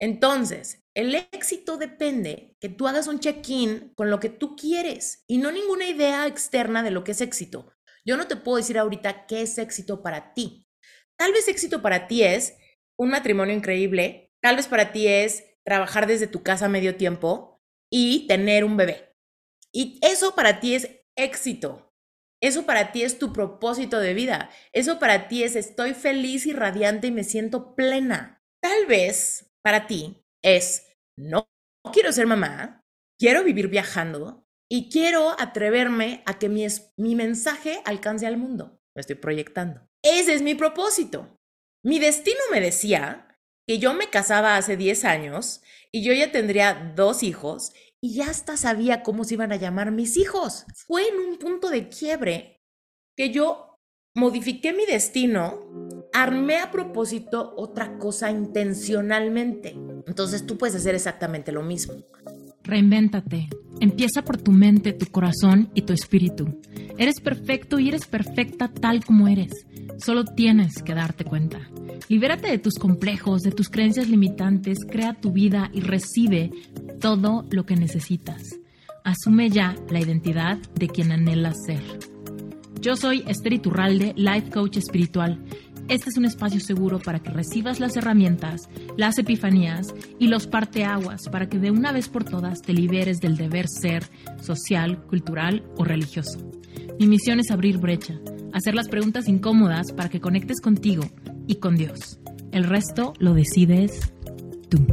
Entonces, el éxito depende que tú hagas un check-in con lo que tú quieres y no ninguna idea externa de lo que es éxito. Yo no te puedo decir ahorita qué es éxito para ti. Tal vez éxito para ti es un matrimonio increíble, tal vez para ti es trabajar desde tu casa medio tiempo y tener un bebé. Y eso para ti es éxito. Eso para ti es tu propósito de vida. Eso para ti es estoy feliz y radiante y me siento plena. Tal vez para ti es, no, quiero ser mamá, quiero vivir viajando y quiero atreverme a que mi, mi mensaje alcance al mundo. Lo estoy proyectando. Ese es mi propósito. Mi destino me decía que yo me casaba hace 10 años y yo ya tendría dos hijos y ya hasta sabía cómo se iban a llamar mis hijos. Fue en un punto de quiebre que yo modifiqué mi destino, armé a propósito otra cosa intencionalmente. Entonces tú puedes hacer exactamente lo mismo. Reinvéntate. Empieza por tu mente, tu corazón y tu espíritu. Eres perfecto y eres perfecta tal como eres. Solo tienes que darte cuenta. Libérate de tus complejos, de tus creencias limitantes, crea tu vida y recibe todo lo que necesitas. Asume ya la identidad de quien anhelas ser. Yo soy Esther Iturralde, Life Coach Espiritual. Este es un espacio seguro para que recibas las herramientas, las epifanías y los parteaguas para que de una vez por todas te liberes del deber ser social, cultural o religioso. Mi misión es abrir brecha, hacer las preguntas incómodas para que conectes contigo y con Dios. El resto lo decides tú.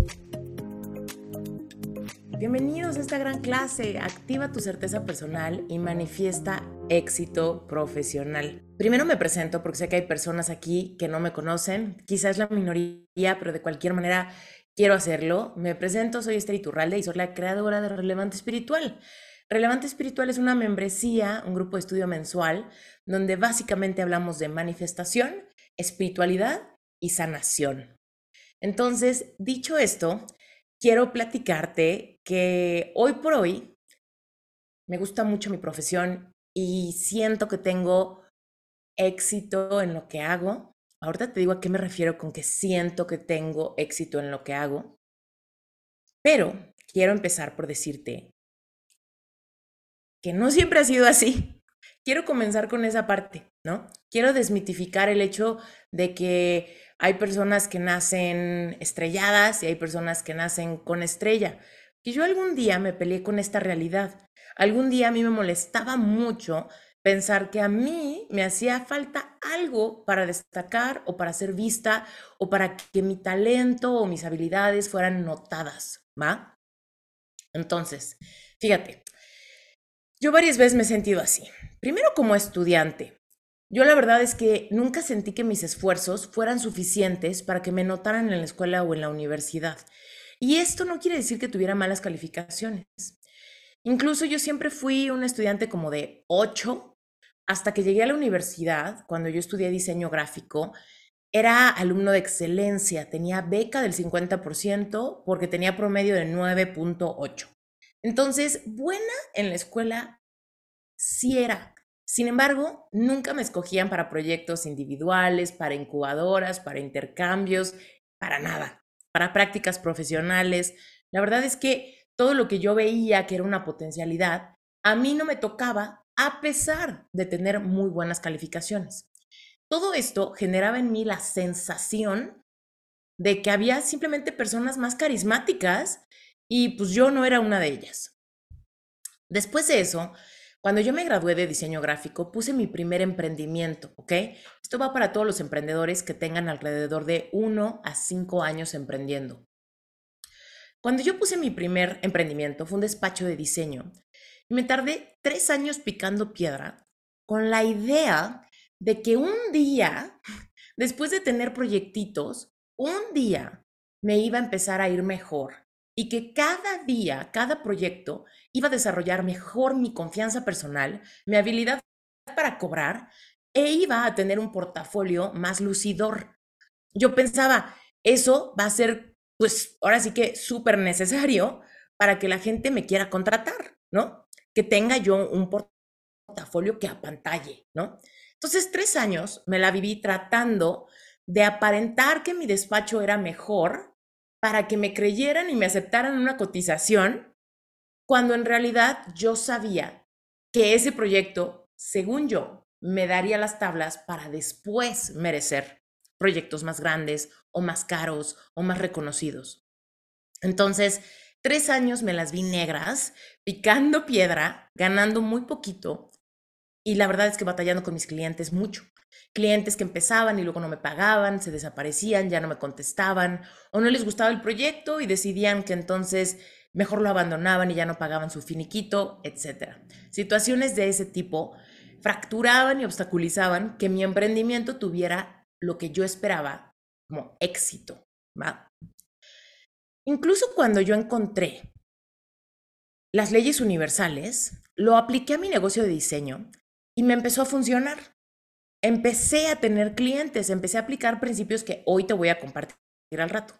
Bienvenidos a esta gran clase. Activa tu certeza personal y manifiesta éxito profesional. Primero me presento porque sé que hay personas aquí que no me conocen, quizás la minoría, pero de cualquier manera quiero hacerlo. Me presento, soy Esther Iturralde y soy la creadora de Relevante Espiritual. Relevante Espiritual es una membresía, un grupo de estudio mensual, donde básicamente hablamos de manifestación, espiritualidad y sanación. Entonces, dicho esto, quiero platicarte que hoy por hoy me gusta mucho mi profesión y siento que tengo éxito en lo que hago. Ahorita te digo a qué me refiero con que siento que tengo éxito en lo que hago. Pero quiero empezar por decirte que no siempre ha sido así. Quiero comenzar con esa parte, ¿no? Quiero desmitificar el hecho de que hay personas que nacen estrelladas y hay personas que nacen con estrella. Que yo algún día me peleé con esta realidad. Algún día a mí me molestaba mucho pensar que a mí me hacía falta algo para destacar o para ser vista o para que mi talento o mis habilidades fueran notadas, ¿va? Entonces, fíjate, yo varias veces me he sentido así. Primero como estudiante, yo la verdad es que nunca sentí que mis esfuerzos fueran suficientes para que me notaran en la escuela o en la universidad. Y esto no quiere decir que tuviera malas calificaciones. Incluso yo siempre fui un estudiante como de 8 hasta que llegué a la universidad, cuando yo estudié diseño gráfico, era alumno de excelencia, tenía beca del 50% porque tenía promedio de 9.8. Entonces, buena en la escuela sí era, sin embargo, nunca me escogían para proyectos individuales, para incubadoras, para intercambios, para nada, para prácticas profesionales. La verdad es que todo lo que yo veía que era una potencialidad, a mí no me tocaba a pesar de tener muy buenas calificaciones. Todo esto generaba en mí la sensación de que había simplemente personas más carismáticas y pues yo no era una de ellas. Después de eso, cuando yo me gradué de diseño gráfico, puse mi primer emprendimiento, ¿ok? Esto va para todos los emprendedores que tengan alrededor de uno a cinco años emprendiendo. Cuando yo puse mi primer emprendimiento, fue un despacho de diseño. Y me tardé tres años picando piedra con la idea de que un día, después de tener proyectitos, un día me iba a empezar a ir mejor y que cada día, cada proyecto iba a desarrollar mejor mi confianza personal, mi habilidad para cobrar e iba a tener un portafolio más lucidor. Yo pensaba, eso va a ser, pues ahora sí que súper necesario para que la gente me quiera contratar, ¿no? Que tenga yo un portafolio que apantalle, ¿no? Entonces, tres años me la viví tratando de aparentar que mi despacho era mejor para que me creyeran y me aceptaran una cotización, cuando en realidad yo sabía que ese proyecto, según yo, me daría las tablas para después merecer proyectos más grandes o más caros o más reconocidos. Entonces, tres años me las vi negras, picando piedra, ganando muy poquito y la verdad es que batallando con mis clientes mucho. Clientes que empezaban y luego no me pagaban, se desaparecían, ya no me contestaban o no les gustaba el proyecto y decidían que entonces mejor lo abandonaban y ya no pagaban su finiquito, etc. Situaciones de ese tipo fracturaban y obstaculizaban que mi emprendimiento tuviera lo que yo esperaba como éxito. Incluso cuando yo encontré las leyes universales, lo apliqué a mi negocio de diseño y me empezó a funcionar. Empecé a tener clientes, empecé a aplicar principios que hoy te voy a compartir al rato.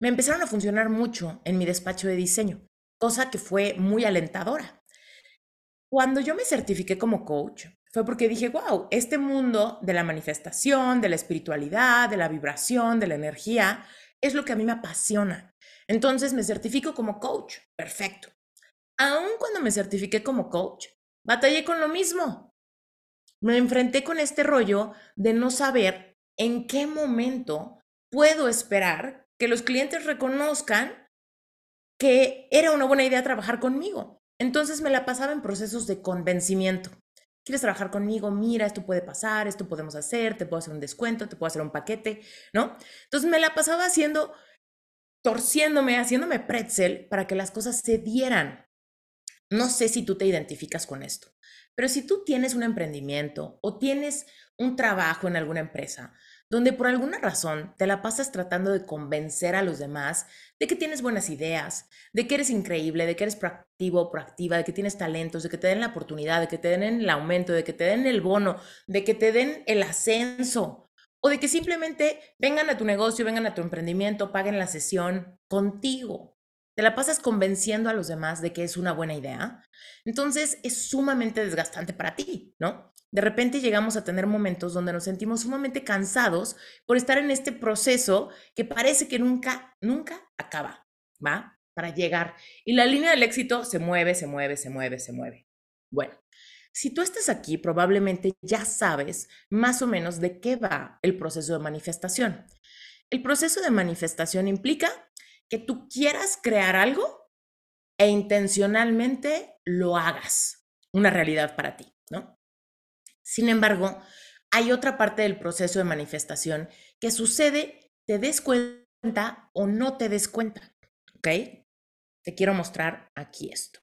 Me empezaron a funcionar mucho en mi despacho de diseño, cosa que fue muy alentadora. Cuando yo me certifiqué como coach, fue porque dije, wow, este mundo de la manifestación, de la espiritualidad, de la vibración, de la energía, es lo que a mí me apasiona. Entonces me certifico como coach. Perfecto. Aún cuando me certifiqué como coach, batallé con lo mismo me enfrenté con este rollo de no saber en qué momento puedo esperar que los clientes reconozcan que era una buena idea trabajar conmigo. Entonces me la pasaba en procesos de convencimiento. ¿Quieres trabajar conmigo? Mira, esto puede pasar, esto podemos hacer, te puedo hacer un descuento, te puedo hacer un paquete, ¿no? Entonces me la pasaba haciendo, torciéndome, haciéndome pretzel para que las cosas se dieran. No sé si tú te identificas con esto. Pero si tú tienes un emprendimiento o tienes un trabajo en alguna empresa donde por alguna razón te la pasas tratando de convencer a los demás de que tienes buenas ideas, de que eres increíble, de que eres proactivo o proactiva, de que tienes talentos, de que te den la oportunidad, de que te den el aumento, de que te den el bono, de que te den el ascenso, o de que simplemente vengan a tu negocio, vengan a tu emprendimiento, paguen la sesión contigo te la pasas convenciendo a los demás de que es una buena idea, entonces es sumamente desgastante para ti, ¿no? De repente llegamos a tener momentos donde nos sentimos sumamente cansados por estar en este proceso que parece que nunca, nunca acaba, ¿va? Para llegar. Y la línea del éxito se mueve, se mueve, se mueve, se mueve. Bueno, si tú estás aquí, probablemente ya sabes más o menos de qué va el proceso de manifestación. El proceso de manifestación implica que tú quieras crear algo e intencionalmente lo hagas una realidad para ti. Sin embargo, hay otra parte del proceso de manifestación que sucede, te des cuenta o no te des cuenta, ¿ok? Te quiero mostrar aquí esto.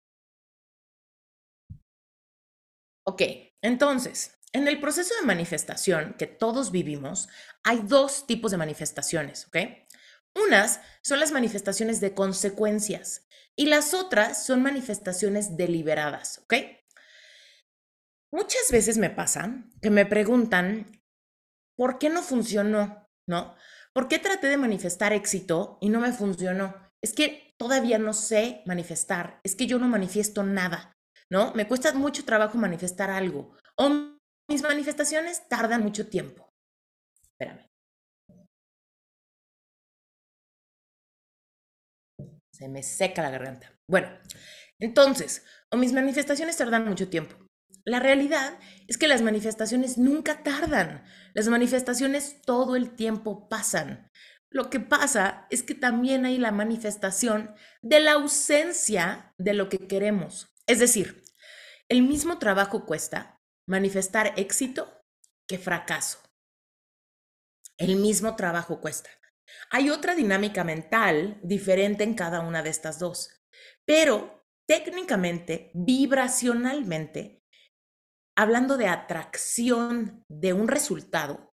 Ok, entonces, en el proceso de manifestación que todos vivimos, hay dos tipos de manifestaciones, ¿ok? Unas son las manifestaciones de consecuencias y las otras son manifestaciones deliberadas, ¿ok? Muchas veces me pasa que me preguntan, ¿por qué no funcionó? ¿No? ¿Por qué traté de manifestar éxito y no me funcionó? Es que todavía no sé manifestar, es que yo no manifiesto nada, ¿no? Me cuesta mucho trabajo manifestar algo o mis manifestaciones tardan mucho tiempo. Espérame. Se me seca la garganta. Bueno, entonces, o mis manifestaciones tardan mucho tiempo. La realidad es que las manifestaciones nunca tardan. Las manifestaciones todo el tiempo pasan. Lo que pasa es que también hay la manifestación de la ausencia de lo que queremos. Es decir, el mismo trabajo cuesta manifestar éxito que fracaso. El mismo trabajo cuesta. Hay otra dinámica mental diferente en cada una de estas dos, pero técnicamente, vibracionalmente, hablando de atracción de un resultado,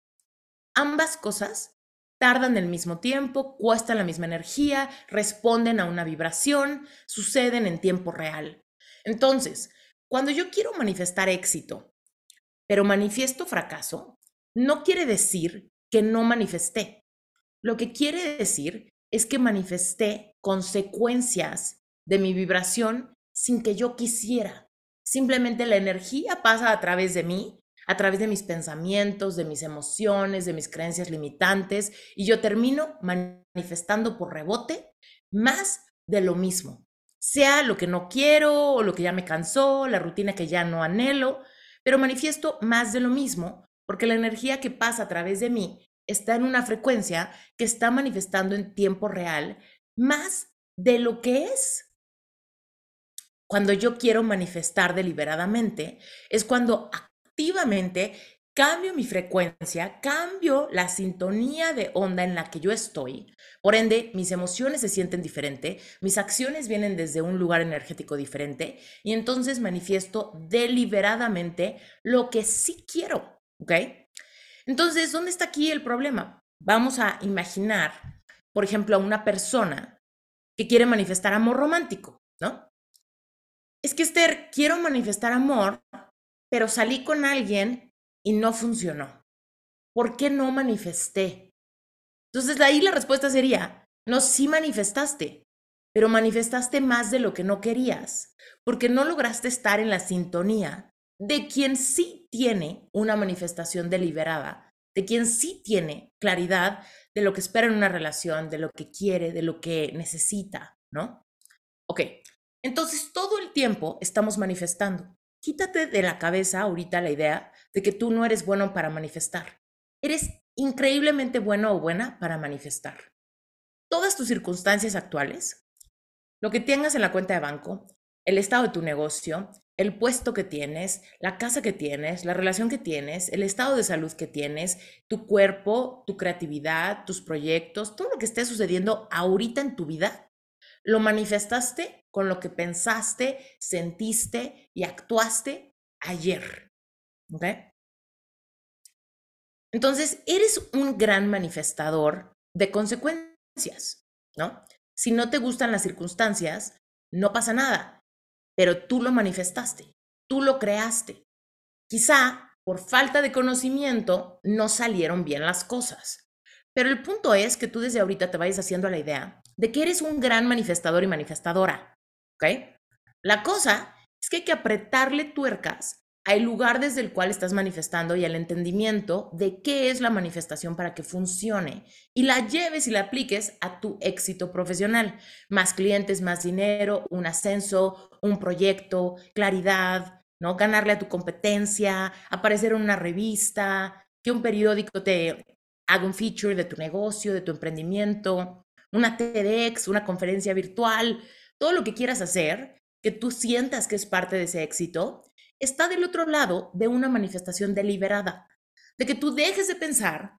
ambas cosas tardan el mismo tiempo, cuestan la misma energía, responden a una vibración, suceden en tiempo real. Entonces, cuando yo quiero manifestar éxito, pero manifiesto fracaso, no quiere decir que no manifesté. Lo que quiere decir es que manifesté consecuencias de mi vibración sin que yo quisiera. Simplemente la energía pasa a través de mí, a través de mis pensamientos, de mis emociones, de mis creencias limitantes, y yo termino manifestando por rebote más de lo mismo, sea lo que no quiero o lo que ya me cansó, la rutina que ya no anhelo, pero manifiesto más de lo mismo porque la energía que pasa a través de mí está en una frecuencia que está manifestando en tiempo real más de lo que es. Cuando yo quiero manifestar deliberadamente, es cuando activamente cambio mi frecuencia, cambio la sintonía de onda en la que yo estoy. Por ende, mis emociones se sienten diferente, mis acciones vienen desde un lugar energético diferente y entonces manifiesto deliberadamente lo que sí quiero, ¿ok? Entonces, ¿dónde está aquí el problema? Vamos a imaginar, por ejemplo, a una persona que quiere manifestar amor romántico, ¿no? Es que Esther, quiero manifestar amor, pero salí con alguien y no funcionó. ¿Por qué no manifesté? Entonces, ahí la respuesta sería, no, sí manifestaste, pero manifestaste más de lo que no querías, porque no lograste estar en la sintonía de quien sí tiene una manifestación deliberada, de quien sí tiene claridad de lo que espera en una relación, de lo que quiere, de lo que necesita, ¿no? Ok, entonces todo el tiempo estamos manifestando. Quítate de la cabeza ahorita la idea de que tú no eres bueno para manifestar. Eres increíblemente bueno o buena para manifestar. Todas tus circunstancias actuales, lo que tengas en la cuenta de banco, el estado de tu negocio, el puesto que tienes, la casa que tienes, la relación que tienes, el estado de salud que tienes, tu cuerpo, tu creatividad, tus proyectos, todo lo que esté sucediendo ahorita en tu vida, lo manifestaste con lo que pensaste, sentiste y actuaste ayer. ¿Ok? Entonces, eres un gran manifestador de consecuencias, ¿no? Si no te gustan las circunstancias, no pasa nada, pero tú lo manifestaste, tú lo creaste. Quizá por falta de conocimiento no salieron bien las cosas, pero el punto es que tú desde ahorita te vayas haciendo la idea de que eres un gran manifestador y manifestadora, ¿ok? La cosa es que hay que apretarle tuercas al lugar desde el cual estás manifestando y al entendimiento de qué es la manifestación para que funcione y la lleves y la apliques a tu éxito profesional. Más clientes, más dinero, un ascenso, un proyecto, claridad, ¿no? Ganarle a tu competencia, aparecer en una revista, que un periódico te haga un feature de tu negocio, de tu emprendimiento, una TEDx, una conferencia virtual, todo lo que quieras hacer, que tú sientas que es parte de ese éxito está del otro lado de una manifestación deliberada, de que tú dejes de pensar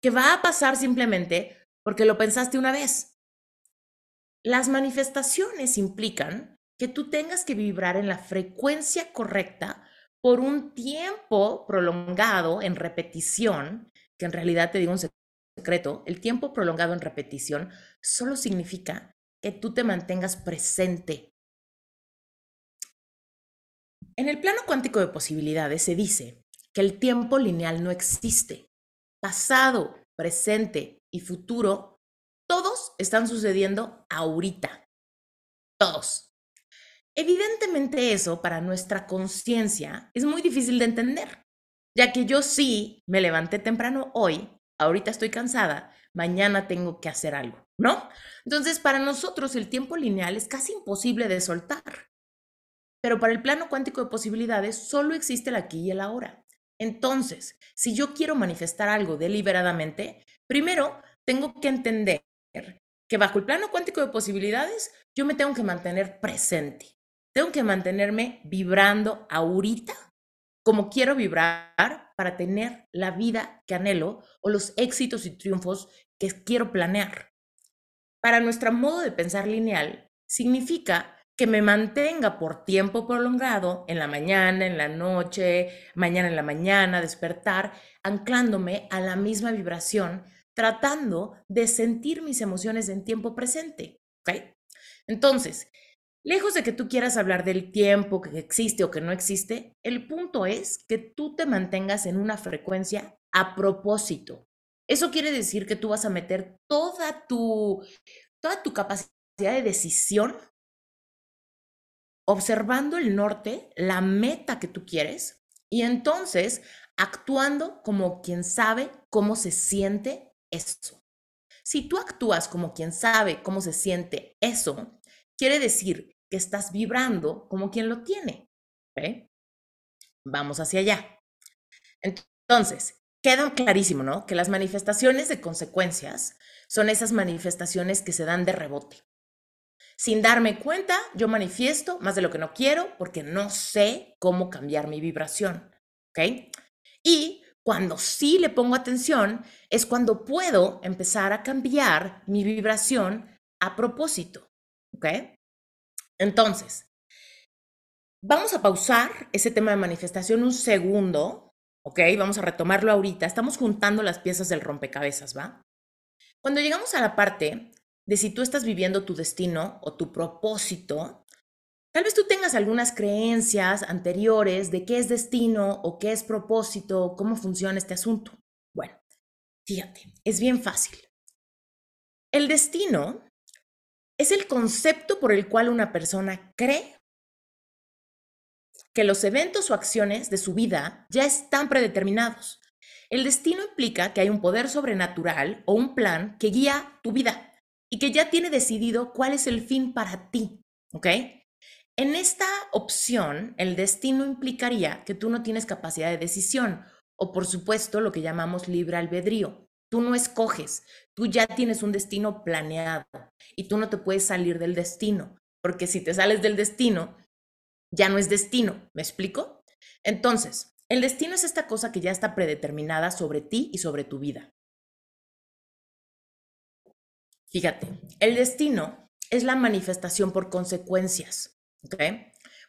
que va a pasar simplemente porque lo pensaste una vez. Las manifestaciones implican que tú tengas que vibrar en la frecuencia correcta por un tiempo prolongado en repetición, que en realidad te digo un secreto, el tiempo prolongado en repetición solo significa que tú te mantengas presente en el plano cuántico de posibilidades se dice que el tiempo lineal no existe. Pasado, presente y futuro, todos están sucediendo ahorita. Todos. Evidentemente eso para nuestra conciencia es muy difícil de entender, ya que yo sí me levanté temprano hoy, ahorita estoy cansada, mañana tengo que hacer algo, ¿no? Entonces, para nosotros el tiempo lineal es casi imposible de soltar. Pero para el plano cuántico de posibilidades solo existe el aquí y el ahora. Entonces, si yo quiero manifestar algo deliberadamente, primero tengo que entender que bajo el plano cuántico de posibilidades yo me tengo que mantener presente. Tengo que mantenerme vibrando ahorita como quiero vibrar para tener la vida que anhelo o los éxitos y triunfos que quiero planear. Para nuestro modo de pensar lineal, significa que me mantenga por tiempo prolongado en la mañana, en la noche, mañana en la mañana, despertar, anclándome a la misma vibración, tratando de sentir mis emociones en tiempo presente. Entonces, lejos de que tú quieras hablar del tiempo que existe o que no existe, el punto es que tú te mantengas en una frecuencia a propósito. Eso quiere decir que tú vas a meter toda tu, toda tu capacidad de decisión observando el norte, la meta que tú quieres, y entonces actuando como quien sabe cómo se siente eso. Si tú actúas como quien sabe cómo se siente eso, quiere decir que estás vibrando como quien lo tiene. Vamos hacia allá. Entonces, queda clarísimo, ¿no? Que las manifestaciones de consecuencias son esas manifestaciones que se dan de rebote. Sin darme cuenta, yo manifiesto más de lo que no quiero porque no sé cómo cambiar mi vibración. ¿Ok? Y cuando sí le pongo atención, es cuando puedo empezar a cambiar mi vibración a propósito. ¿Ok? Entonces, vamos a pausar ese tema de manifestación un segundo. ¿Ok? Vamos a retomarlo ahorita. Estamos juntando las piezas del rompecabezas, ¿va? Cuando llegamos a la parte de si tú estás viviendo tu destino o tu propósito, tal vez tú tengas algunas creencias anteriores de qué es destino o qué es propósito, cómo funciona este asunto. Bueno, fíjate, es bien fácil. El destino es el concepto por el cual una persona cree que los eventos o acciones de su vida ya están predeterminados. El destino implica que hay un poder sobrenatural o un plan que guía tu vida y que ya tiene decidido cuál es el fin para ti, ¿ok? En esta opción, el destino implicaría que tú no tienes capacidad de decisión o, por supuesto, lo que llamamos libre albedrío. Tú no escoges, tú ya tienes un destino planeado y tú no te puedes salir del destino, porque si te sales del destino, ya no es destino, ¿me explico? Entonces, el destino es esta cosa que ya está predeterminada sobre ti y sobre tu vida. Fíjate, el destino es la manifestación por consecuencias. ¿Ok?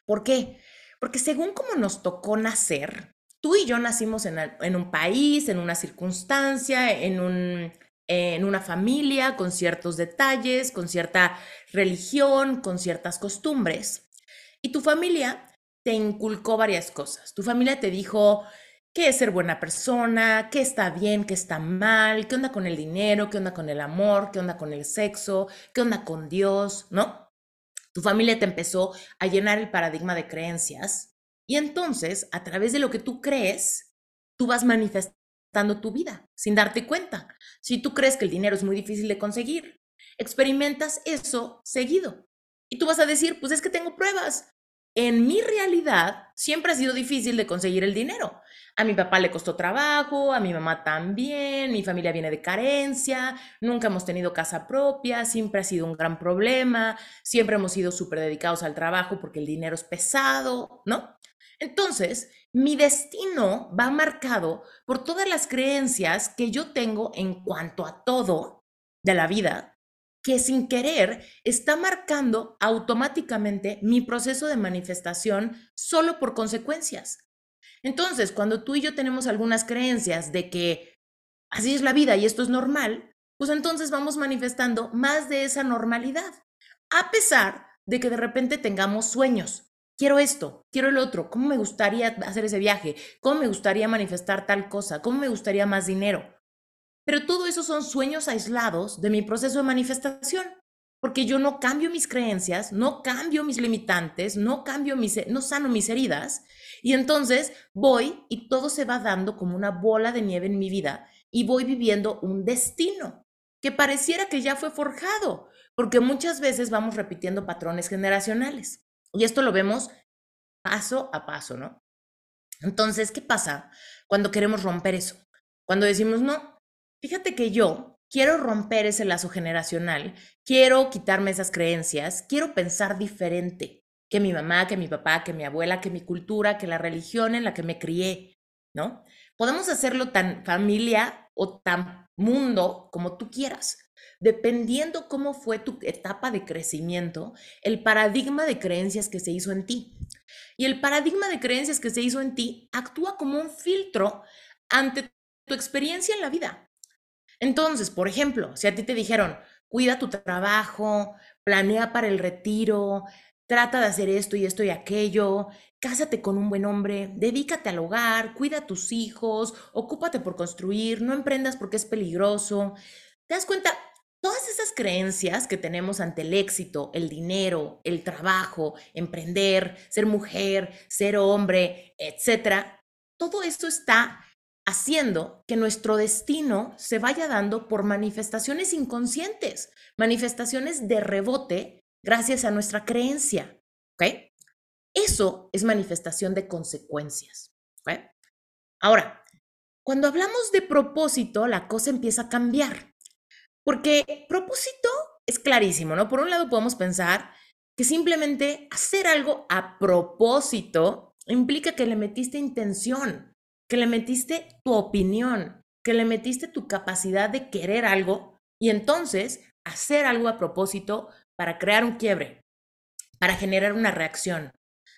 ¿Por qué? Porque según como nos tocó nacer, tú y yo nacimos en, un país, en una circunstancia, en, un, en una familia, con ciertos detalles, con cierta religión, con ciertas costumbres. Y tu familia te inculcó varias cosas. Tu familia te dijo, qué es ser buena persona, qué está bien, qué está mal, qué onda con el dinero, qué onda con el amor, qué onda con el sexo, qué onda con Dios, ¿no? Tu familia te empezó a llenar el paradigma de creencias y entonces, a través de lo que tú crees, tú vas manifestando tu vida sin darte cuenta. Si tú crees que el dinero es muy difícil de conseguir, experimentas eso seguido. Y tú vas a decir, pues es que tengo pruebas. En mi realidad, siempre ha sido difícil de conseguir el dinero. A mi papá le costó trabajo, a mi mamá también, mi familia viene de carencia, nunca hemos tenido casa propia, siempre ha sido un gran problema, siempre hemos sido súper dedicados al trabajo porque el dinero es pesado, ¿no? Entonces, mi destino va marcado por todas las creencias que yo tengo en cuanto a todo de la vida, que sin querer está marcando automáticamente mi proceso de manifestación solo por consecuencias. Entonces, cuando tú y yo tenemos algunas creencias de que así es la vida y esto es normal, pues entonces vamos manifestando más de esa normalidad, a pesar de que de repente tengamos sueños. Quiero esto, quiero el otro, ¿cómo me gustaría hacer ese viaje? ¿Cómo me gustaría manifestar tal cosa? ¿Cómo me gustaría más dinero? Pero todo eso son sueños aislados de mi proceso de manifestación, porque yo no cambio mis creencias, no cambio mis limitantes, no cambio mis, no sano mis heridas, y entonces voy y todo se va dando como una bola de nieve en mi vida y voy viviendo un destino que pareciera que ya fue forjado, porque muchas veces vamos repitiendo patrones generacionales. Y esto lo vemos paso a paso, ¿no? Entonces, ¿qué pasa cuando queremos romper eso? Cuando decimos, no, fíjate que yo quiero romper ese lazo generacional, quiero quitarme esas creencias, quiero pensar diferente que mi mamá, que mi papá, que mi abuela, que mi cultura, que la religión en la que me crié, ¿no? Podemos hacerlo tan familia o tan mundo como tú quieras. Dependiendo cómo fue tu etapa de crecimiento, el paradigma de creencias que se hizo en ti. Y el paradigma de creencias que se hizo en ti actúa como un filtro ante tu experiencia en la vida. Entonces, por ejemplo, si a ti te dijeron, cuida tu trabajo, planea para el retiro, trata de hacer esto y esto y aquello, cásate con un buen hombre, dedícate al hogar, cuida a tus hijos, ocúpate por construir, no emprendas porque es peligroso. ¿Te das cuenta? Todas esas creencias que tenemos ante el éxito, el dinero, el trabajo, emprender, ser mujer, ser hombre, etcétera, todo esto está haciendo que nuestro destino se vaya dando por manifestaciones inconscientes, manifestaciones de rebote gracias a nuestra creencia. ¿Ok? Eso es manifestación de consecuencias. Ahora, cuando hablamos de propósito, la cosa empieza a cambiar. Porque propósito es clarísimo, ¿no? Por un lado podemos pensar que simplemente hacer algo a propósito implica que le metiste intención, que le metiste tu opinión, que le metiste tu capacidad de querer algo y entonces hacer algo a propósito para crear un quiebre, para generar una reacción,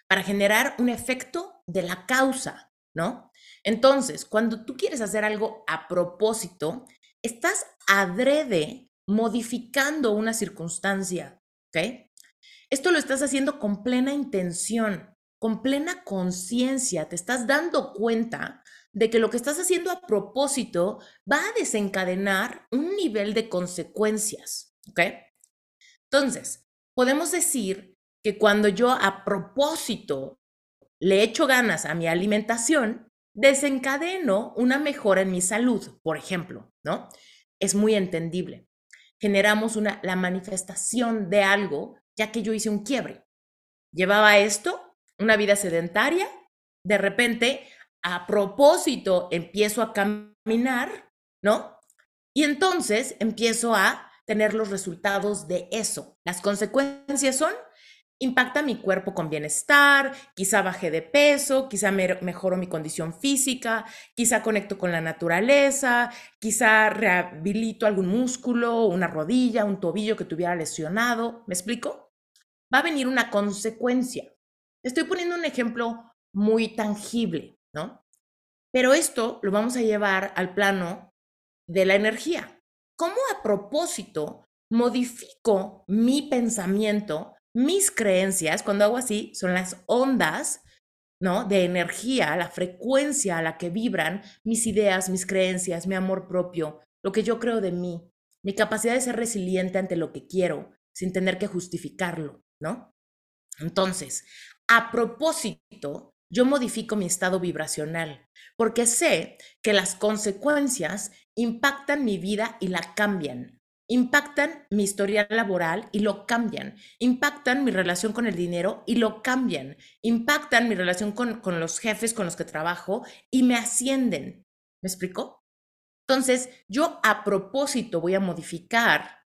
para generar un efecto de la causa, ¿no? Entonces, cuando tú quieres hacer algo a propósito, estás adrede modificando una circunstancia, ¿ok? Esto lo estás haciendo con plena intención, con plena conciencia, te estás dando cuenta de que lo que estás haciendo a propósito va a desencadenar un nivel de consecuencias, ¿ok? Entonces, podemos decir que cuando yo a propósito le echo ganas a mi alimentación, desencadeno una mejora en mi salud, por ejemplo, ¿no? Es muy entendible. Generamos una, la manifestación de algo, ya que yo hice un quiebre. Llevaba esto, una vida sedentaria, de repente, a propósito, empiezo a caminar, ¿no? Y entonces empiezo a tener los resultados de eso. Las consecuencias son impacta mi cuerpo con bienestar, quizá baje de peso, quizá mejoro mi condición física, quizá conecto con la naturaleza, quizá rehabilito algún músculo, una rodilla, un tobillo que tuviera lesionado. ¿Me explico? Va a venir una consecuencia. Estoy poniendo un ejemplo muy tangible, ¿no? Pero esto lo vamos a llevar al plano de la energía. ¿Cómo a propósito modifico mi pensamiento mis creencias, cuando hago así, son las ondas, ¿no? De energía, la frecuencia a la que vibran mis ideas, mis creencias, mi amor propio, lo que yo creo de mí, mi capacidad de ser resiliente ante lo que quiero, sin tener que justificarlo, ¿no? Entonces, a propósito, yo modifico mi estado vibracional, porque sé que las consecuencias impactan mi vida y la cambian impactan mi historia laboral y lo cambian, impactan mi relación con el dinero y lo cambian, impactan mi relación con, los jefes con los que trabajo y me ascienden. ¿Me explico? Entonces, yo a propósito voy a modificar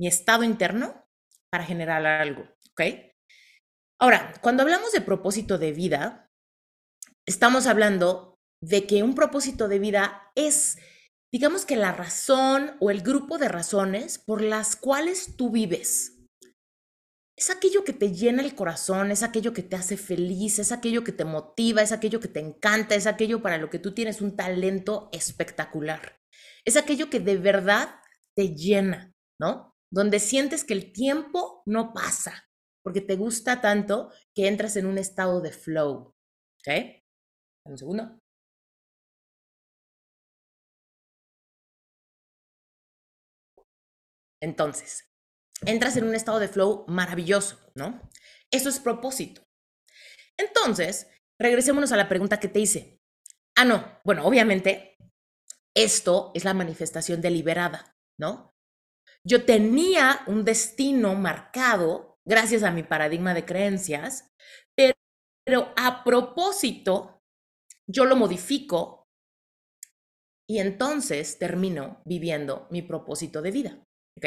mi estado interno para generar algo, ¿ok? Ahora, cuando hablamos de propósito de vida, estamos hablando de que un propósito de vida es digamos que la razón o el grupo de razones por las cuales tú vives. Es aquello que te llena el corazón, es aquello que te hace feliz, es aquello que te motiva, es aquello que te encanta, es aquello para lo que tú tienes un talento espectacular. Es aquello que de verdad te llena, ¿no? Donde sientes que el tiempo no pasa, porque te gusta tanto que entras en un estado de flow. ¿Ok? Un segundo. Entonces, entras en un estado de flow maravilloso, ¿no? Eso es propósito. Entonces, regresémonos a la pregunta que te hice. Ah, no, bueno, obviamente, esto es la manifestación deliberada, ¿no? Yo tenía un destino marcado gracias a mi paradigma de creencias, pero, a propósito, yo lo modifico y entonces termino viviendo mi propósito de vida. ¿Ok?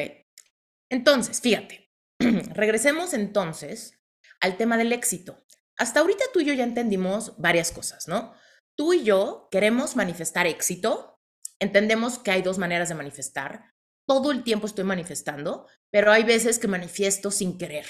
Entonces, fíjate, regresemos entonces al tema del éxito. Hasta ahorita tú y yo ya entendimos varias cosas, ¿no? Tú y yo queremos manifestar éxito, entendemos que hay dos maneras de manifestar. Todo el tiempo estoy manifestando, pero hay veces que manifiesto sin querer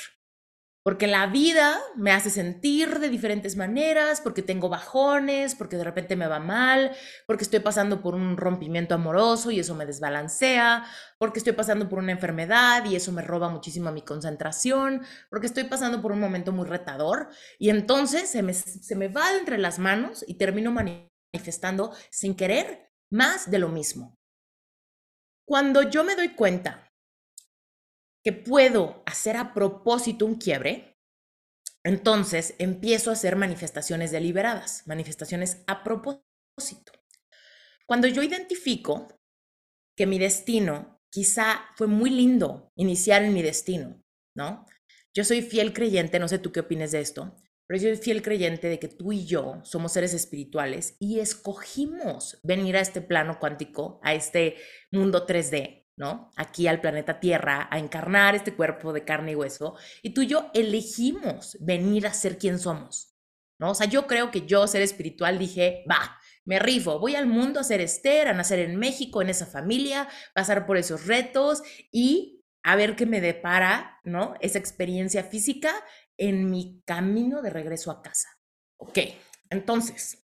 porque la vida me hace sentir de diferentes maneras, porque tengo bajones, porque de repente me va mal, porque estoy pasando por un rompimiento amoroso y eso me desbalancea, porque estoy pasando por una enfermedad y eso me roba muchísimo mi concentración, porque estoy pasando por un momento muy retador y entonces se me, se me va de entre las manos y termino manifestando sin querer más de lo mismo. Cuando yo me doy cuenta que puedo hacer a propósito un quiebre, entonces empiezo a hacer manifestaciones deliberadas, manifestaciones a propósito. Cuando yo identifico que mi destino quizá fue muy lindo iniciar en mi destino, ¿no? Yo soy fiel creyente, no sé tú qué opines de esto, pero yo soy fiel creyente de que tú y yo somos seres espirituales y escogimos venir a este plano cuántico, a este mundo 3D, ¿no? Aquí al planeta Tierra, a encarnar este cuerpo de carne y hueso, y tú y yo elegimos venir a ser quien somos, ¿no? O sea, yo creo que yo, ser espiritual, dije, va, me rifo, voy al mundo a ser Esther, a nacer en México, en esa familia, pasar por esos retos y a ver qué me depara, ¿no? Esa experiencia física en mi camino de regreso a casa. Ok, entonces,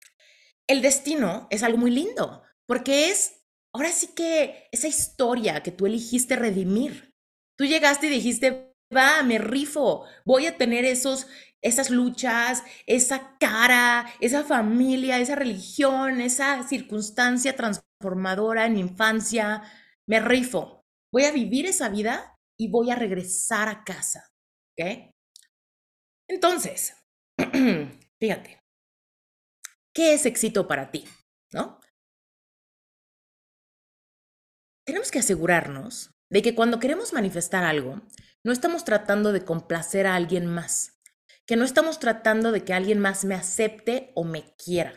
el destino es algo muy lindo, porque es, ahora sí que esa historia que tú elegiste redimir. Tú llegaste y dijiste, va, me rifo, voy a tener esos, esas luchas, esa cara, esa familia, esa religión, esa circunstancia transformadora en infancia, me rifo voy a vivir esa vida y voy a regresar a casa. ¿Ok? Entonces, fíjate, ¿qué es éxito para ti? ¿No? Tenemos que asegurarnos de que cuando queremos manifestar algo, no estamos tratando de complacer a alguien más, que no estamos tratando de que alguien más me acepte o me quiera.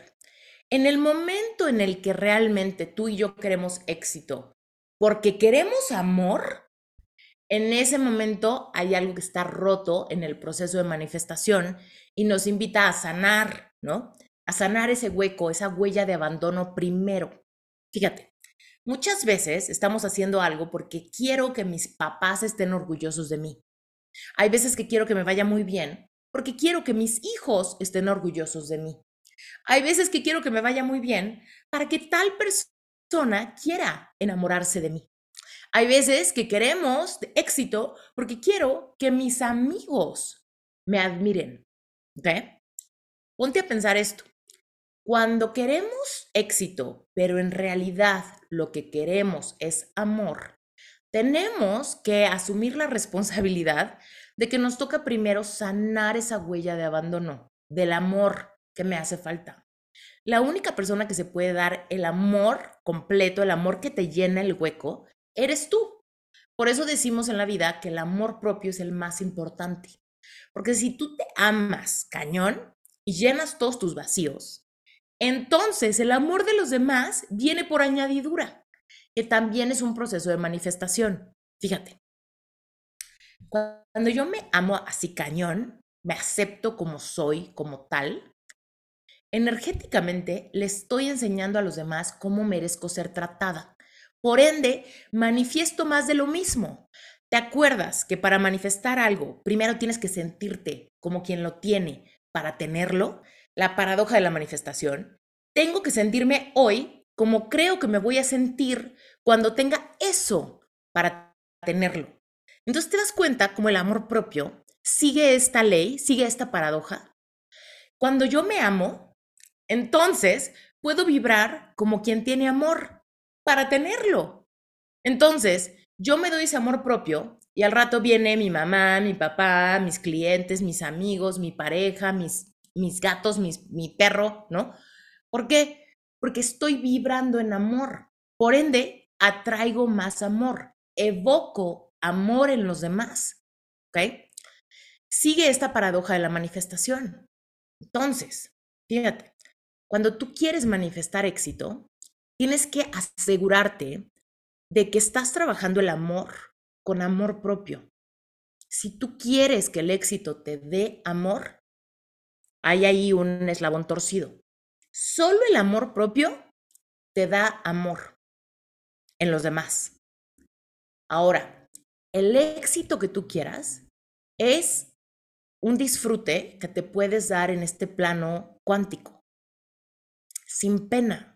En el momento en el que realmente tú y yo queremos éxito porque queremos amor, en ese momento hay algo que está roto en el proceso de manifestación y nos invita a sanar, ¿no? A sanar ese hueco, esa huella de abandono primero. Fíjate, muchas veces estamos haciendo algo porque quiero que mis papás estén orgullosos de mí. Hay veces que quiero que me vaya muy bien porque quiero que mis hijos estén orgullosos de mí. Hay veces que quiero que me vaya muy bien para que tal persona quiera enamorarse de mí. Hay veces que queremos éxito porque quiero que mis amigos me admiren. ¿Ok? Ponte a pensar esto. Cuando queremos éxito, pero en realidad lo que queremos es amor, tenemos que asumir la responsabilidad de que nos toca primero sanar esa huella de abandono, del amor que me hace falta. La única persona que se puede dar el amor completo, el amor que te llena el hueco, eres tú. Por eso decimos en la vida que el amor propio es el más importante. Porque si tú te amas cañón y llenas todos tus vacíos, entonces el amor de los demás viene por añadidura, que también es un proceso de manifestación. Fíjate, cuando yo me amo así cañón, me acepto como soy, como tal, Energéticamente le estoy enseñando a los demás cómo merezco ser tratada. Por ende, manifiesto más de lo mismo. ¿Te acuerdas que para manifestar algo, primero tienes que sentirte como quien lo tiene para tenerlo? La paradoja de la manifestación. Tengo que sentirme hoy como creo que me voy a sentir cuando tenga eso para tenerlo. Entonces te das cuenta como el amor propio sigue esta ley, sigue esta paradoja. Cuando yo me amo, entonces, puedo vibrar como quien tiene amor para tenerlo. Entonces, yo me doy ese amor propio y al rato viene mi mamá, mi papá, mis clientes, mis amigos, mi pareja, mis, mis gatos, mi perro, ¿no? ¿Por qué? Porque estoy vibrando en amor. Por ende, atraigo más amor, evoco amor en los demás. ¿Ok? Sigue esta paradoja de la manifestación. Entonces, fíjate, cuando tú quieres manifestar éxito, tienes que asegurarte de que estás trabajando el amor con amor propio. Si tú quieres que el éxito te dé amor, hay ahí un eslabón torcido. Solo el amor propio te da amor en los demás. Ahora, el éxito que tú quieras es un disfrute que te puedes dar en este plano cuántico sin pena.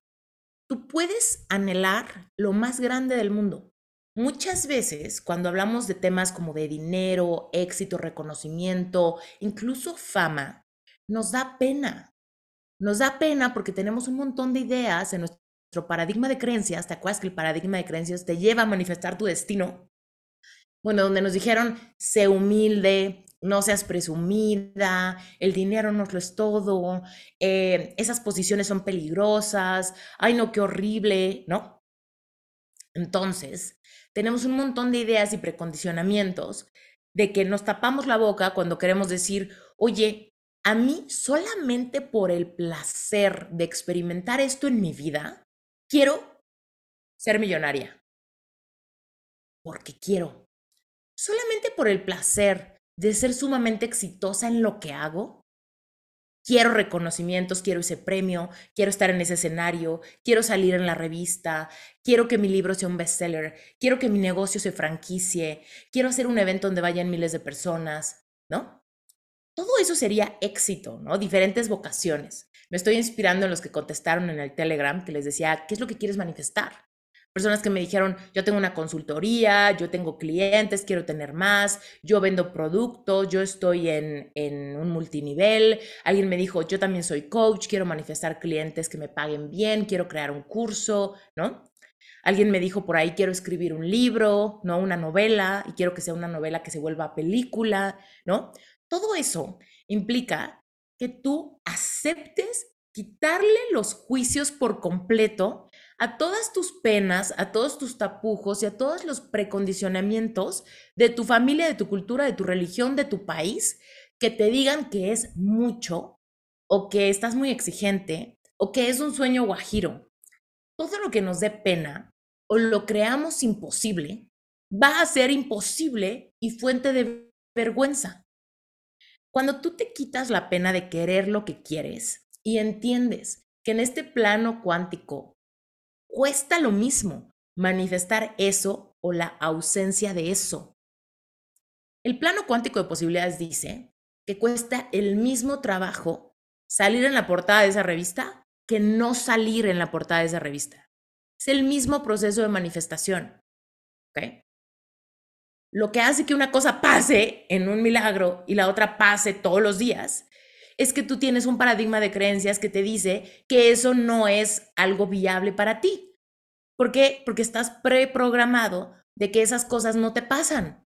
Tú puedes anhelar lo más grande del mundo. Muchas veces cuando hablamos de temas como de dinero, éxito, reconocimiento, incluso fama, nos da pena. Nos da pena porque tenemos un montón de ideas en nuestro paradigma de creencias. ¿Te acuerdas que el paradigma de creencias te lleva a manifestar tu destino? Bueno, donde nos dijeron, sé humilde, no seas presumida, el dinero no lo es todo, eh, esas posiciones son peligrosas, ay no, qué horrible, ¿no? Entonces, tenemos un montón de ideas y precondicionamientos de que nos tapamos la boca cuando queremos decir, oye, a mí solamente por el placer de experimentar esto en mi vida, quiero ser millonaria. Porque quiero. Solamente por el placer de ser sumamente exitosa en lo que hago, quiero reconocimientos, quiero ese premio, quiero estar en ese escenario, quiero salir en la revista, quiero que mi libro sea un bestseller, quiero que mi negocio se franquicie, quiero hacer un evento donde vayan miles de personas, ¿no? Todo eso sería éxito, ¿no? Diferentes vocaciones. Me estoy inspirando en los que contestaron en el Telegram, que les decía, ¿qué es lo que quieres manifestar? Personas que me dijeron, yo tengo una consultoría, yo tengo clientes, quiero tener más, yo vendo productos, yo estoy en, en, un multinivel. Alguien me dijo, yo también soy coach, quiero manifestar clientes que me paguen bien, quiero crear un curso, ¿no? Alguien me dijo por ahí, quiero escribir un libro, ¿no? Una novela, y quiero que sea una novela que se vuelva película, ¿no? Todo eso implica que tú aceptes quitarle los juicios por completo a todas tus penas, a todos tus tapujos y a todos los precondicionamientos de tu familia, de tu cultura, de tu religión, de tu país, que te digan que es mucho o que estás muy exigente o que es un sueño guajiro. Todo lo que nos dé pena o lo creamos imposible va a ser imposible y fuente de vergüenza. Cuando tú te quitas la pena de querer lo que quieres y entiendes que en este plano cuántico cuesta lo mismo manifestar eso o la ausencia de eso. El plano cuántico de posibilidades dice que cuesta el mismo trabajo salir en la portada de esa revista que no salir en la portada de esa revista. Es el mismo proceso de manifestación. Lo que hace que una cosa pase en un milagro y la otra pase todos los días es que tú tienes un paradigma de creencias que te dice que eso no es algo viable para ti. ¿Por qué? Porque estás preprogramado de que esas cosas no te pasan,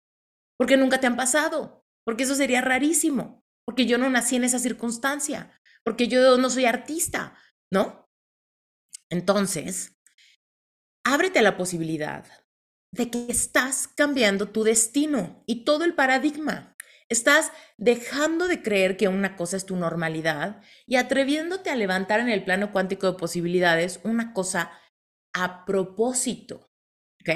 porque nunca te han pasado, porque eso sería rarísimo, porque yo no nací en esa circunstancia, porque yo no soy artista, ¿no? Entonces, ábrete a la posibilidad de que estás cambiando tu destino y todo el paradigma. Estás dejando de creer que una cosa es tu normalidad y atreviéndote a levantar en el plano cuántico de posibilidades una cosa a propósito. ¿Ok?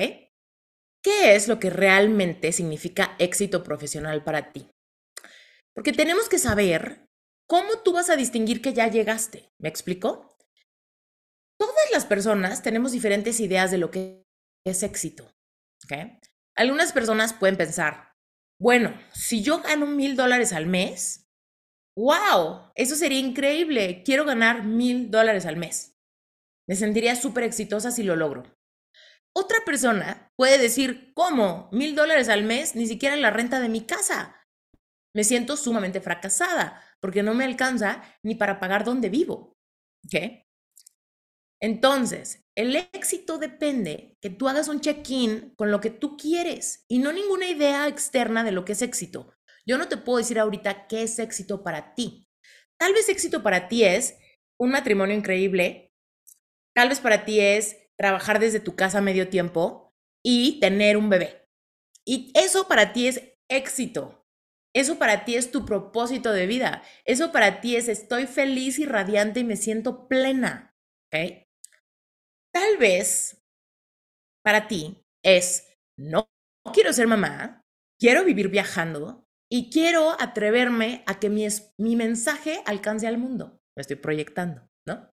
¿Qué es lo que realmente significa éxito profesional para ti? Porque tenemos que saber cómo tú vas a distinguir que ya llegaste. ¿Me explico? Todas las personas tenemos diferentes ideas de lo que es éxito. Algunas personas pueden pensar, bueno, si yo gano mil dólares al mes, wow, eso sería increíble. Quiero ganar mil dólares al mes. Me sentiría súper exitosa si lo logro. Otra persona puede decir, ¿cómo? Mil dólares al mes, ni siquiera la renta de mi casa. Me siento sumamente fracasada porque no me alcanza ni para pagar donde vivo. ¿Qué? Entonces, el éxito depende que tú hagas un check-in con lo que tú quieres y no ninguna idea externa de lo que es éxito. Yo no te puedo decir ahorita qué es éxito para ti. Tal vez éxito para ti es un matrimonio increíble. Tal vez para ti es trabajar desde tu casa medio tiempo y tener un bebé. Y eso para ti es éxito. Eso para ti es tu propósito de vida. Eso para ti es estoy feliz y radiante y me siento plena. ¿okay? Tal vez para ti es, no, quiero ser mamá, quiero vivir viajando y quiero atreverme a que mi, mi mensaje alcance al mundo. Lo estoy proyectando, ¿no?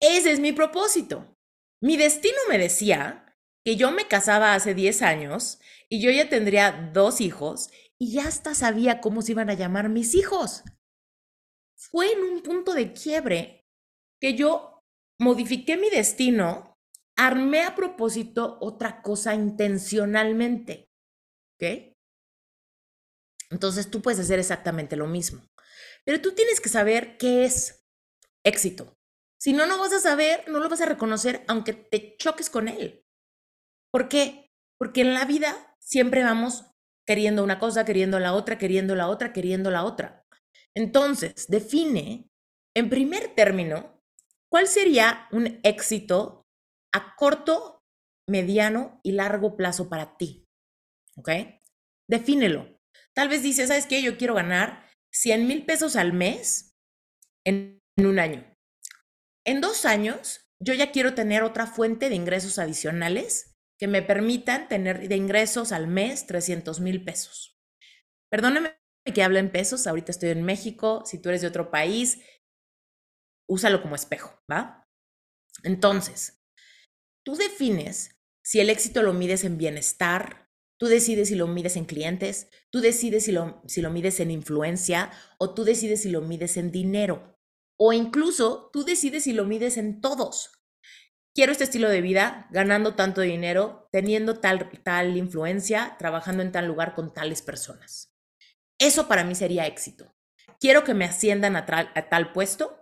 Ese es mi propósito. Mi destino me decía que yo me casaba hace 10 años y yo ya tendría dos hijos y ya hasta sabía cómo se iban a llamar mis hijos. Fue en un punto de quiebre que yo modifiqué mi destino, armé a propósito otra cosa intencionalmente. ¿Ok? Entonces tú puedes hacer exactamente lo mismo. Pero tú tienes que saber qué es éxito. Si no, no vas a saber, no lo vas a reconocer aunque te choques con él. ¿Por qué? Porque en la vida siempre vamos queriendo una cosa, queriendo la otra, queriendo la otra, queriendo la otra. Entonces, define, en primer término, cuál sería un éxito a corto, mediano y largo plazo para ti. ¿Ok? Defínelo. Tal vez dices, ¿sabes qué? Yo quiero ganar 100 mil pesos al mes en, en un año. En dos años, yo ya quiero tener otra fuente de ingresos adicionales que me permitan tener de ingresos al mes 300 mil pesos. Perdóname que hable en pesos, ahorita estoy en México, si tú eres de otro país, úsalo como espejo, ¿va? Entonces, tú defines si el éxito lo mides en bienestar, tú decides si lo mides en clientes, tú decides si lo, si lo mides en influencia o tú decides si lo mides en dinero. O incluso tú decides si lo mides en todos. Quiero este estilo de vida, ganando tanto dinero, teniendo tal, tal influencia, trabajando en tal lugar con tales personas. Eso para mí sería éxito. Quiero que me asciendan a, a tal puesto.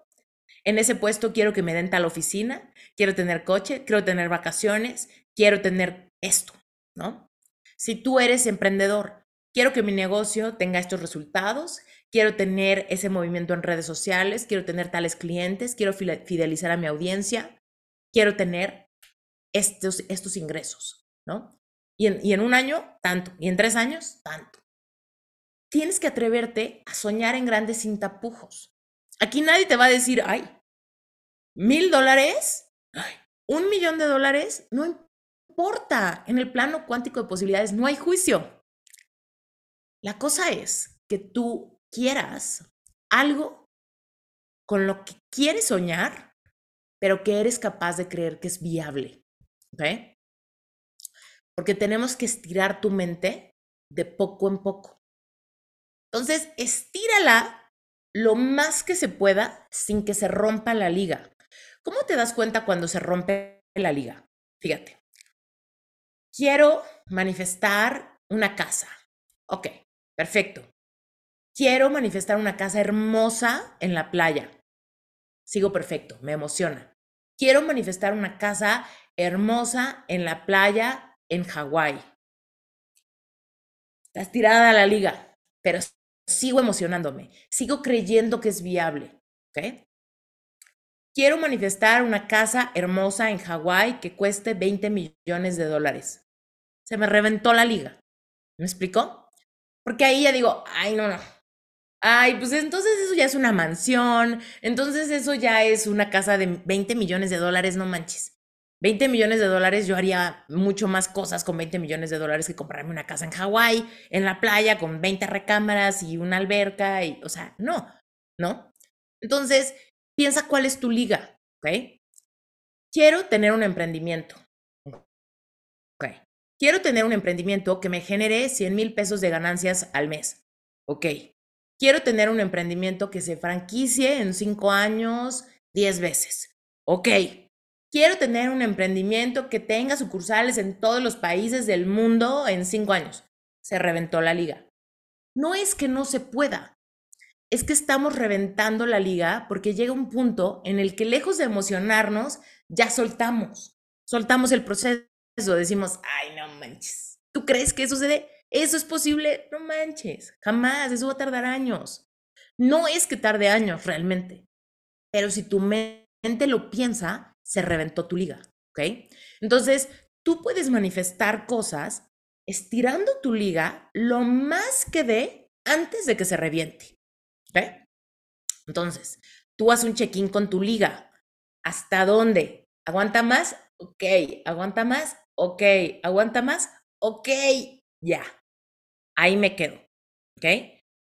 En ese puesto quiero que me den tal oficina. Quiero tener coche, quiero tener vacaciones, quiero tener esto, ¿no? Si tú eres emprendedor, quiero que mi negocio tenga estos resultados, quiero tener ese movimiento en redes sociales, quiero tener tales clientes, quiero fidelizar a mi audiencia, quiero tener estos, ingresos, ¿no? Y en, y en un año, tanto, y en tres años, tanto. Tienes que atreverte a soñar en grandes sin tapujos. Aquí nadie te va a decir, ay, mil dólares, un millón de dólares, no importa. En el plano cuántico de posibilidades no hay juicio. La cosa es que tú quieras algo con lo que quieres soñar, pero que eres capaz de creer que es viable. ¿Ok? Porque tenemos que estirar tu mente de poco en poco. Entonces, estírala lo más que se pueda sin que se rompa la liga. ¿Cómo te das cuenta cuando se rompe la liga? Fíjate. Quiero manifestar una casa. Ok, perfecto. Quiero manifestar una casa hermosa en la playa. Sigo perfecto, me emociona. Quiero manifestar una casa hermosa en la playa en Hawái. Estás tirada a la liga, pero sigo emocionándome, sigo creyendo que es viable. ¿ok? Quiero manifestar una casa hermosa en Hawái que cueste 20 millones de dólares. Se me reventó la liga. ¿Me explicó? Porque ahí ya digo, ay, no, no, Ay, pues entonces eso ya es una mansión, entonces eso ya es una casa de 20 millones de dólares, no manches. 20 millones de dólares, yo haría mucho más cosas con 20 millones de dólares que comprarme una casa en Hawái, en la playa, con 20 recámaras y una alberca, y, o sea, no, ¿no? Entonces, piensa cuál es tu liga, ¿ok? Quiero tener un emprendimiento. Ok. Quiero tener un emprendimiento que me genere 100 mil pesos de ganancias al mes. Ok quiero tener un emprendimiento que se franquicie en cinco años, diez veces. Ok, quiero tener un emprendimiento que tenga sucursales en todos los países del mundo en cinco años. Se reventó la liga. No es que no se pueda, es que estamos reventando la liga porque llega un punto en el que lejos de emocionarnos, ya soltamos, soltamos el proceso, decimos, ay, no manches, ¿tú crees que eso sucede? ¿Eso es posible? No manches, jamás, eso va a tardar años. No es que tarde años realmente, pero si tu mente lo piensa, se reventó tu liga, ¿ok? Entonces, tú puedes manifestar cosas estirando tu liga lo más que dé antes de que se reviente, ¿ok? Entonces, tú haces un check-in con tu liga. ¿Hasta dónde? ¿Aguanta más? Ok. ¿Aguanta más? Ok. ¿Aguanta más? Ok. Ya ahí me quedo, ¿ok?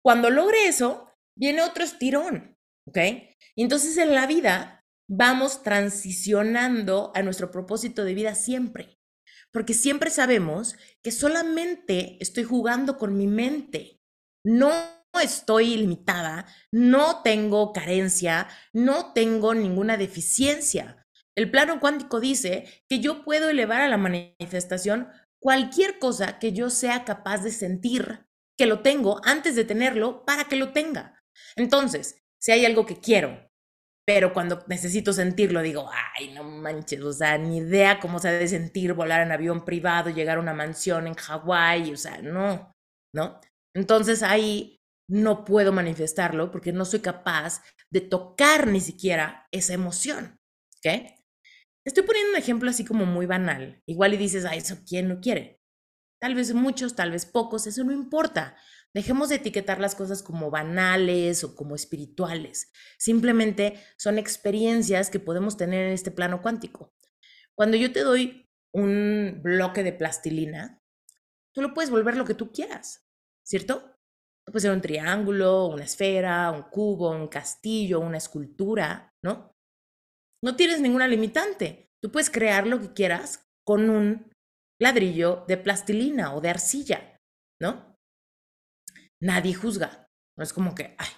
Cuando logre eso, viene otro estirón, ¿ok? Y entonces en la vida vamos transicionando a nuestro propósito de vida siempre, porque siempre sabemos que solamente estoy jugando con mi mente, no estoy limitada, no tengo carencia, no tengo ninguna deficiencia. El plano cuántico dice que yo puedo elevar a la manifestación cualquier cosa que yo sea capaz de sentir que lo tengo antes de tenerlo para que lo tenga. Entonces, si hay algo que quiero, pero cuando necesito sentirlo digo, ay, no manches, o sea, ni idea cómo se debe sentir volar en avión privado, llegar a una mansión en Hawái, o sea, no. ¿no? Entonces ahí no puedo manifestarlo porque no soy capaz de tocar ni siquiera esa emoción, ¿ok? Estoy poniendo un ejemplo así como muy banal. Igual y dices, ah, eso quién no quiere. Tal vez muchos, tal vez pocos, eso no importa. Dejemos de etiquetar las cosas como banales o como espirituales. Simplemente son experiencias que podemos tener en este plano cuántico. Cuando yo te doy un bloque de plastilina, tú lo puedes volver lo que tú quieras, ¿cierto? Puede ser un triángulo, una esfera, un cubo, un castillo, una escultura, ¿no? No tienes ninguna limitante. Tú puedes crear lo que quieras con un ladrillo de plastilina o de arcilla, ¿no? Nadie juzga. No es como que, ay,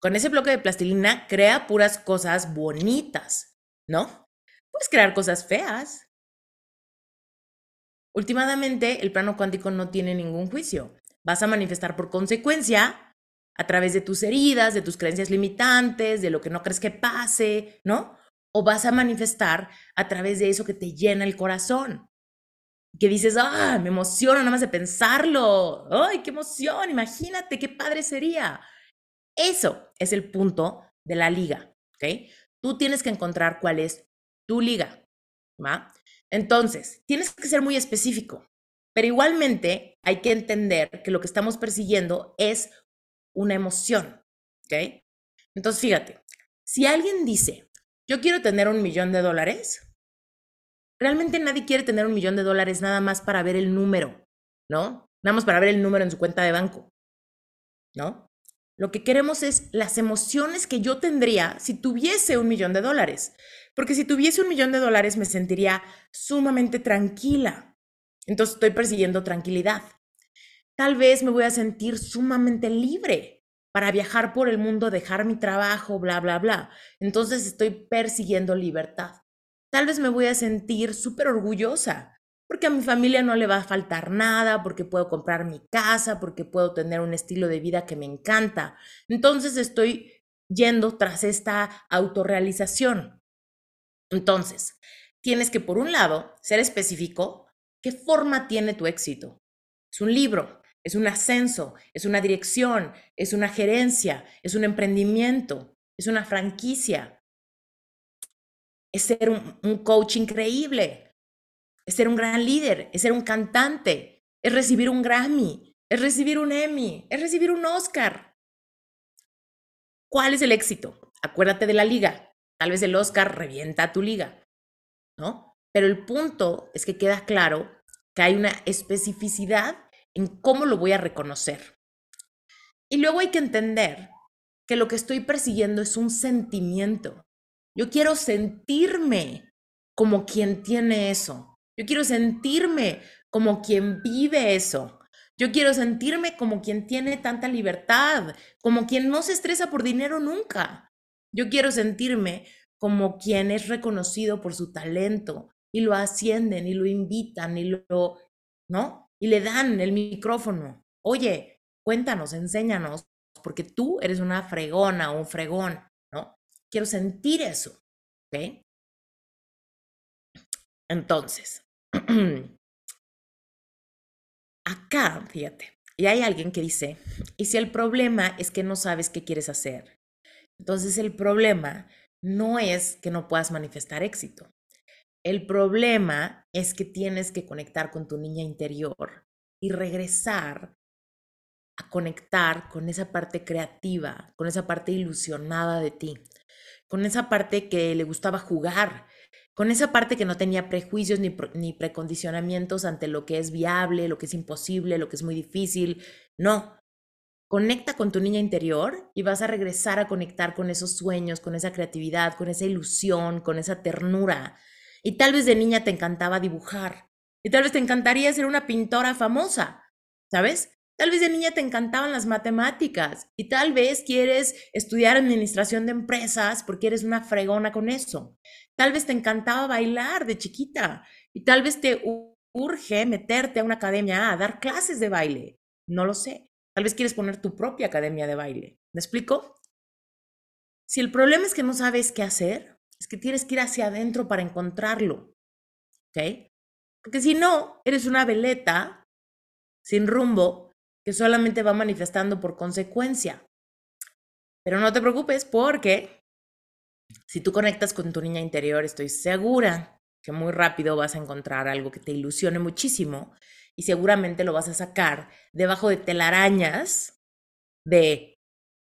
con ese bloque de plastilina crea puras cosas bonitas, ¿no? Puedes crear cosas feas. Últimamente, el plano cuántico no tiene ningún juicio vas a manifestar por consecuencia a través de tus heridas, de tus creencias limitantes, de lo que no crees que pase, ¿no? O vas a manifestar a través de eso que te llena el corazón. Que dices, ah, me emociona nada más de pensarlo. ¡Ay, qué emoción! Imagínate qué padre sería. Eso es el punto de la liga, ¿ok? Tú tienes que encontrar cuál es tu liga, ¿va? Entonces, tienes que ser muy específico. Pero igualmente hay que entender que lo que estamos persiguiendo es una emoción, ¿ok? Entonces, fíjate, si alguien dice, yo quiero tener un millón de dólares, realmente nadie quiere tener un millón de dólares nada más para ver el número, ¿no? Nada más para ver el número en su cuenta de banco, ¿no? Lo que queremos es las emociones que yo tendría si tuviese un millón de dólares. Porque si tuviese un millón de dólares me sentiría sumamente tranquila, entonces estoy persiguiendo tranquilidad. Tal vez me voy a sentir sumamente libre para viajar por el mundo, dejar mi trabajo, bla, bla, bla. Entonces estoy persiguiendo libertad. Tal vez me voy a sentir súper orgullosa porque a mi familia no le va a faltar nada, porque puedo comprar mi casa, porque puedo tener un estilo de vida que me encanta. Entonces estoy yendo tras esta autorrealización. Entonces, tienes que, por un lado, ser específico ¿Qué forma tiene tu éxito? ¿Es un libro? ¿Es un ascenso? ¿Es una dirección? ¿Es una gerencia? ¿Es un emprendimiento? ¿Es una franquicia? ¿Es ser un, coach increíble? ¿Es ser un gran líder? ¿Es ser un cantante? ¿Es recibir un Grammy? ¿Es recibir un Emmy? ¿Es recibir un Oscar? ¿Cuál es el éxito? Acuérdate de la liga. Tal vez el Oscar revienta tu liga, ¿no? Pero el punto es que queda claro que hay una especificidad en cómo lo voy a reconocer. Y luego hay que entender que lo que estoy persiguiendo es un sentimiento. Yo quiero sentirme como quien tiene eso. Yo quiero sentirme como quien vive eso. Yo quiero sentirme como quien tiene tanta libertad, como quien no se estresa por dinero nunca. Yo quiero sentirme como quien es reconocido por su talento, y lo ascienden y lo invitan y lo, ¿no? Y le dan el micrófono. Oye, cuéntanos, enséñanos, porque tú eres una fregona o un fregón. Quiero sentir eso, ¿ok? Entonces, acá, fíjate, y hay alguien que dice, y si el problema es que no sabes qué quieres hacer, entonces el problema no es que no puedas manifestar éxito. El problema es que tienes que conectar con tu niña interior y regresar a conectar con esa parte creativa, con esa parte ilusionada de ti, con esa parte que le gustaba jugar, con esa parte que no tenía prejuicios ni, precondicionamientos ante lo que es viable, lo que es imposible, lo que es muy difícil. No, conecta con tu niña interior y vas a regresar a conectar con esos sueños, con esa creatividad, con esa ilusión, con esa ternura y tal vez de niña te encantaba dibujar. Y tal vez te encantaría ser una pintora famosa, ¿sabes? Tal vez de niña te encantaban las matemáticas y tal vez quieres estudiar administración de empresas porque eres una fregona con eso. Tal vez te encantaba bailar de chiquita y tal vez te urge meterte a una academia a dar clases de baile. No lo sé. Tal vez quieres poner tu propia academia de baile. ¿Me explico? Si el problema es que no sabes qué hacer, es que tienes que ir hacia adentro para encontrarlo. ¿Ok? Porque si no, eres una veleta sin rumbo que solamente va manifestando por consecuencia. Pero no te preocupes porque si tú conectas con tu niña interior, estoy segura que muy rápido vas a encontrar algo que te ilusione muchísimo y seguramente lo vas a sacar debajo de telarañas de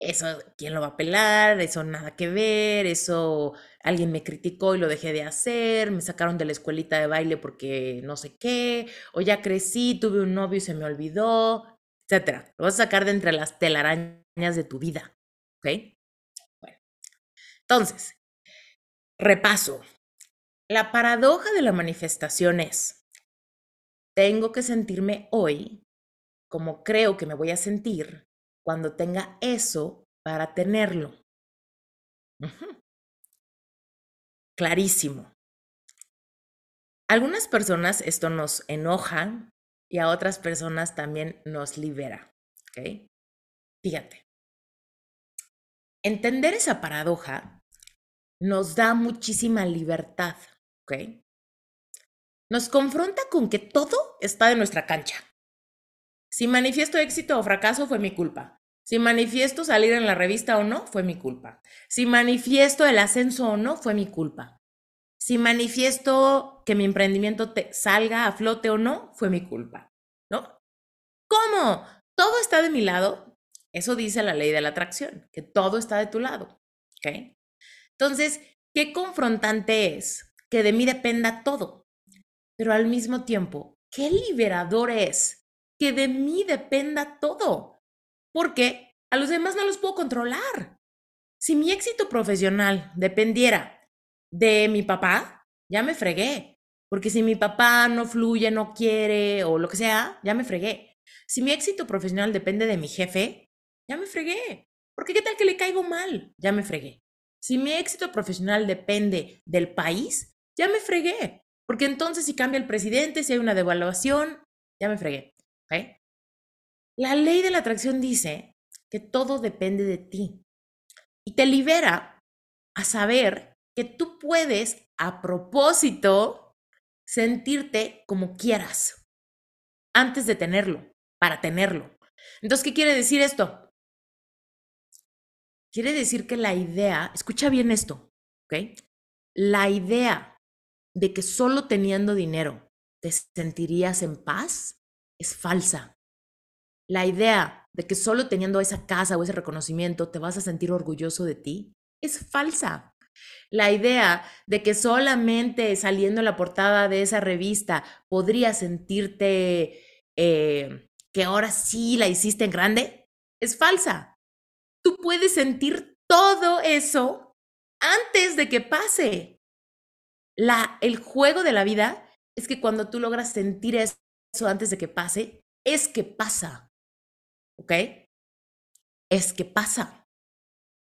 eso, ¿quién lo va a pelar? Eso nada que ver, eso alguien me criticó y lo dejé de hacer, me sacaron de la escuelita de baile porque no sé qué, o ya crecí, tuve un novio y se me olvidó, etcétera. Lo vas a sacar de entre las telarañas de tu vida, ¿ok? Bueno, entonces, repaso. La paradoja de la manifestación es, tengo que sentirme hoy como creo que me voy a sentir cuando tenga eso para tenerlo. Clarísimo. algunas personas esto nos enoja y a otras personas también nos libera. ¿Ok? Fíjate. Entender esa paradoja nos da muchísima libertad. ¿Ok? Nos confronta con que todo está de nuestra cancha. Si manifiesto éxito o fracaso fue mi culpa. Si manifiesto salir en la revista o no, fue mi culpa. Si manifiesto el ascenso o no, fue mi culpa. Si manifiesto que mi emprendimiento te salga a flote o no, fue mi culpa. ¿No? ¿Cómo? ¿Todo está de mi lado? Eso dice la ley de la atracción, que todo está de tu lado. Entonces, qué confrontante es que de mí dependa todo, pero al mismo tiempo, qué liberador es que de mí dependa todo porque a los demás no los puedo controlar. Si mi éxito profesional dependiera de mi papá, ya me fregué. Porque si mi papá no fluye, no quiere o lo que sea, ya me fregué. Si mi éxito profesional depende de mi jefe, ya me fregué. Porque qué tal que le caigo mal, ya me fregué. Si mi éxito profesional depende del país, ya me fregué. Porque entonces si cambia el presidente, si hay una devaluación, ya me fregué. La ley de la atracción dice que todo depende de ti y te libera a saber que tú puedes, a propósito, sentirte como quieras antes de tenerlo, para tenerlo. Entonces, ¿qué quiere decir esto? Quiere decir que la idea, escucha bien esto, ¿ok? La idea de que solo teniendo dinero te sentirías en paz es falsa. La idea de que solo teniendo esa casa o ese reconocimiento te vas a sentir orgulloso de ti es falsa. La idea de que solamente saliendo en la portada de esa revista podrías sentirte eh, que ahora sí la hiciste en grande es falsa. Tú puedes sentir todo eso antes de que pase. La, el juego de la vida es que cuando tú logras sentir eso antes de que pase, es que pasa. ¿ok? Es que pasa.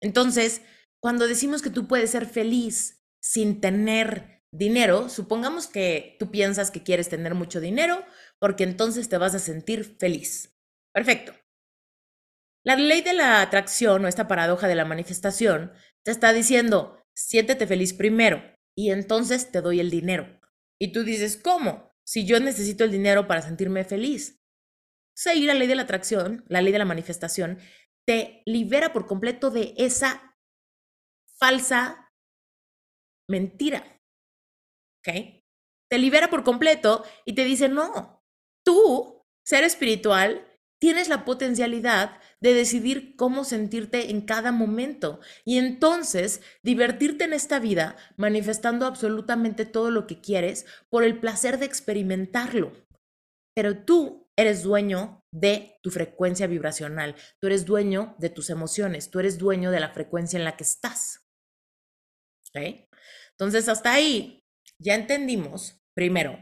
Entonces, cuando decimos que tú puedes ser feliz sin tener dinero, supongamos que tú piensas que quieres tener mucho dinero porque entonces te vas a sentir feliz. Perfecto. La ley de la atracción o esta paradoja de la manifestación te está diciendo, siéntete feliz primero y entonces te doy el dinero. Y tú dices, ¿cómo? Si yo necesito el dinero para sentirme feliz seguir la ley de la atracción, la ley de la manifestación, te libera por completo de esa falsa mentira. ¿Ok? Te libera por completo y te dice, no, tú, ser espiritual, tienes la potencialidad de decidir cómo sentirte en cada momento y entonces divertirte en esta vida manifestando absolutamente todo lo que quieres por el placer de experimentarlo. Pero tú eres dueño de tu frecuencia vibracional, tú eres dueño de tus emociones, tú eres dueño de la frecuencia en la que estás. ¿Ok? Entonces, hasta ahí ya entendimos, primero,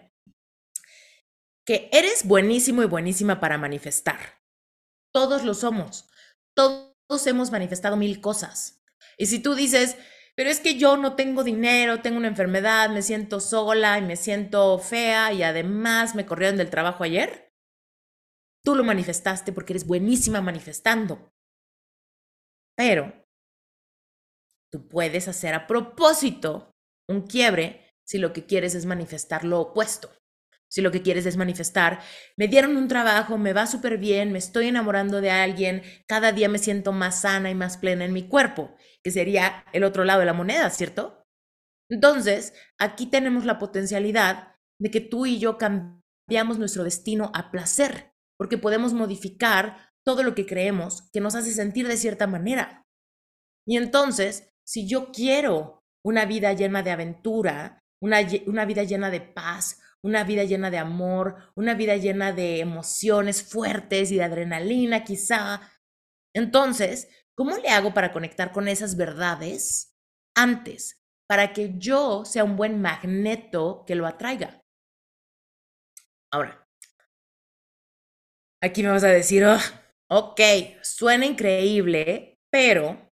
que eres buenísimo y buenísima para manifestar. Todos lo somos. Todos hemos manifestado mil cosas. Y si tú dices, pero es que yo no tengo dinero, tengo una enfermedad, me siento sola y me siento fea y además me corrieron del trabajo ayer, Tú lo manifestaste porque eres buenísima manifestando. Pero tú puedes hacer a propósito un quiebre si lo que quieres es manifestar lo opuesto. Si lo que quieres es manifestar, me dieron un trabajo, me va súper bien, me estoy enamorando de alguien, cada día me siento más sana y más plena en mi cuerpo, que sería el otro lado de la moneda, ¿cierto? Entonces, aquí tenemos la potencialidad de que tú y yo cambiamos nuestro destino a placer, porque podemos modificar todo lo que creemos que nos hace sentir de cierta manera. Y entonces, si yo quiero una vida llena de aventura, una, vida llena de paz, una vida llena de amor, una vida llena de emociones fuertes y de adrenalina quizá. Entonces, ¿cómo le hago para conectar con esas verdades antes, para que yo sea un buen magneto que lo atraiga? Ahora, aquí me vas a decir, oh, ok, suena increíble, pero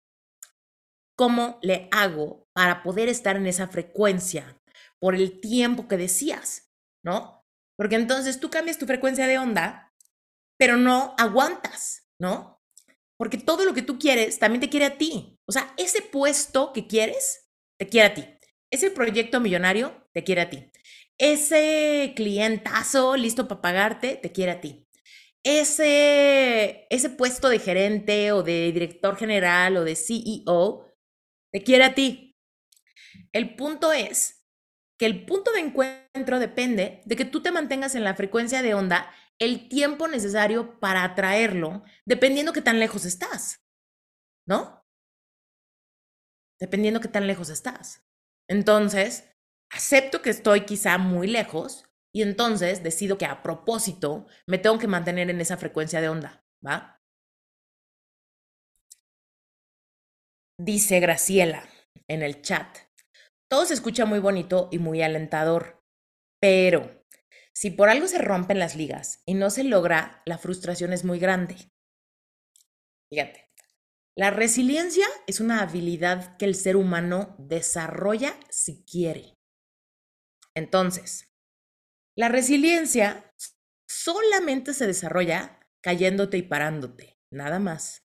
¿cómo le hago para poder estar en esa frecuencia por el tiempo que decías? ¿no? Porque entonces tú cambias tu frecuencia de onda, pero no aguantas, ¿no? Porque todo lo que tú quieres también te quiere a ti. O sea, ese puesto que quieres, te quiere a ti. Ese proyecto millonario, te quiere a ti. Ese clientazo listo para pagarte, te quiere a ti. Ese, ese puesto de gerente o de director general o de CEO, te quiere a ti. El punto es que el punto de encuentro depende de que tú te mantengas en la frecuencia de onda el tiempo necesario para atraerlo, dependiendo qué tan lejos estás, ¿no? Dependiendo qué tan lejos estás. Entonces, acepto que estoy quizá muy lejos y entonces decido que a propósito me tengo que mantener en esa frecuencia de onda, ¿va? Dice Graciela en el chat. Todo se escucha muy bonito y muy alentador, pero si por algo se rompen las ligas y no se logra, la frustración es muy grande. Fíjate, la resiliencia es una habilidad que el ser humano desarrolla si quiere. Entonces, la resiliencia solamente se desarrolla cayéndote y parándote, nada más.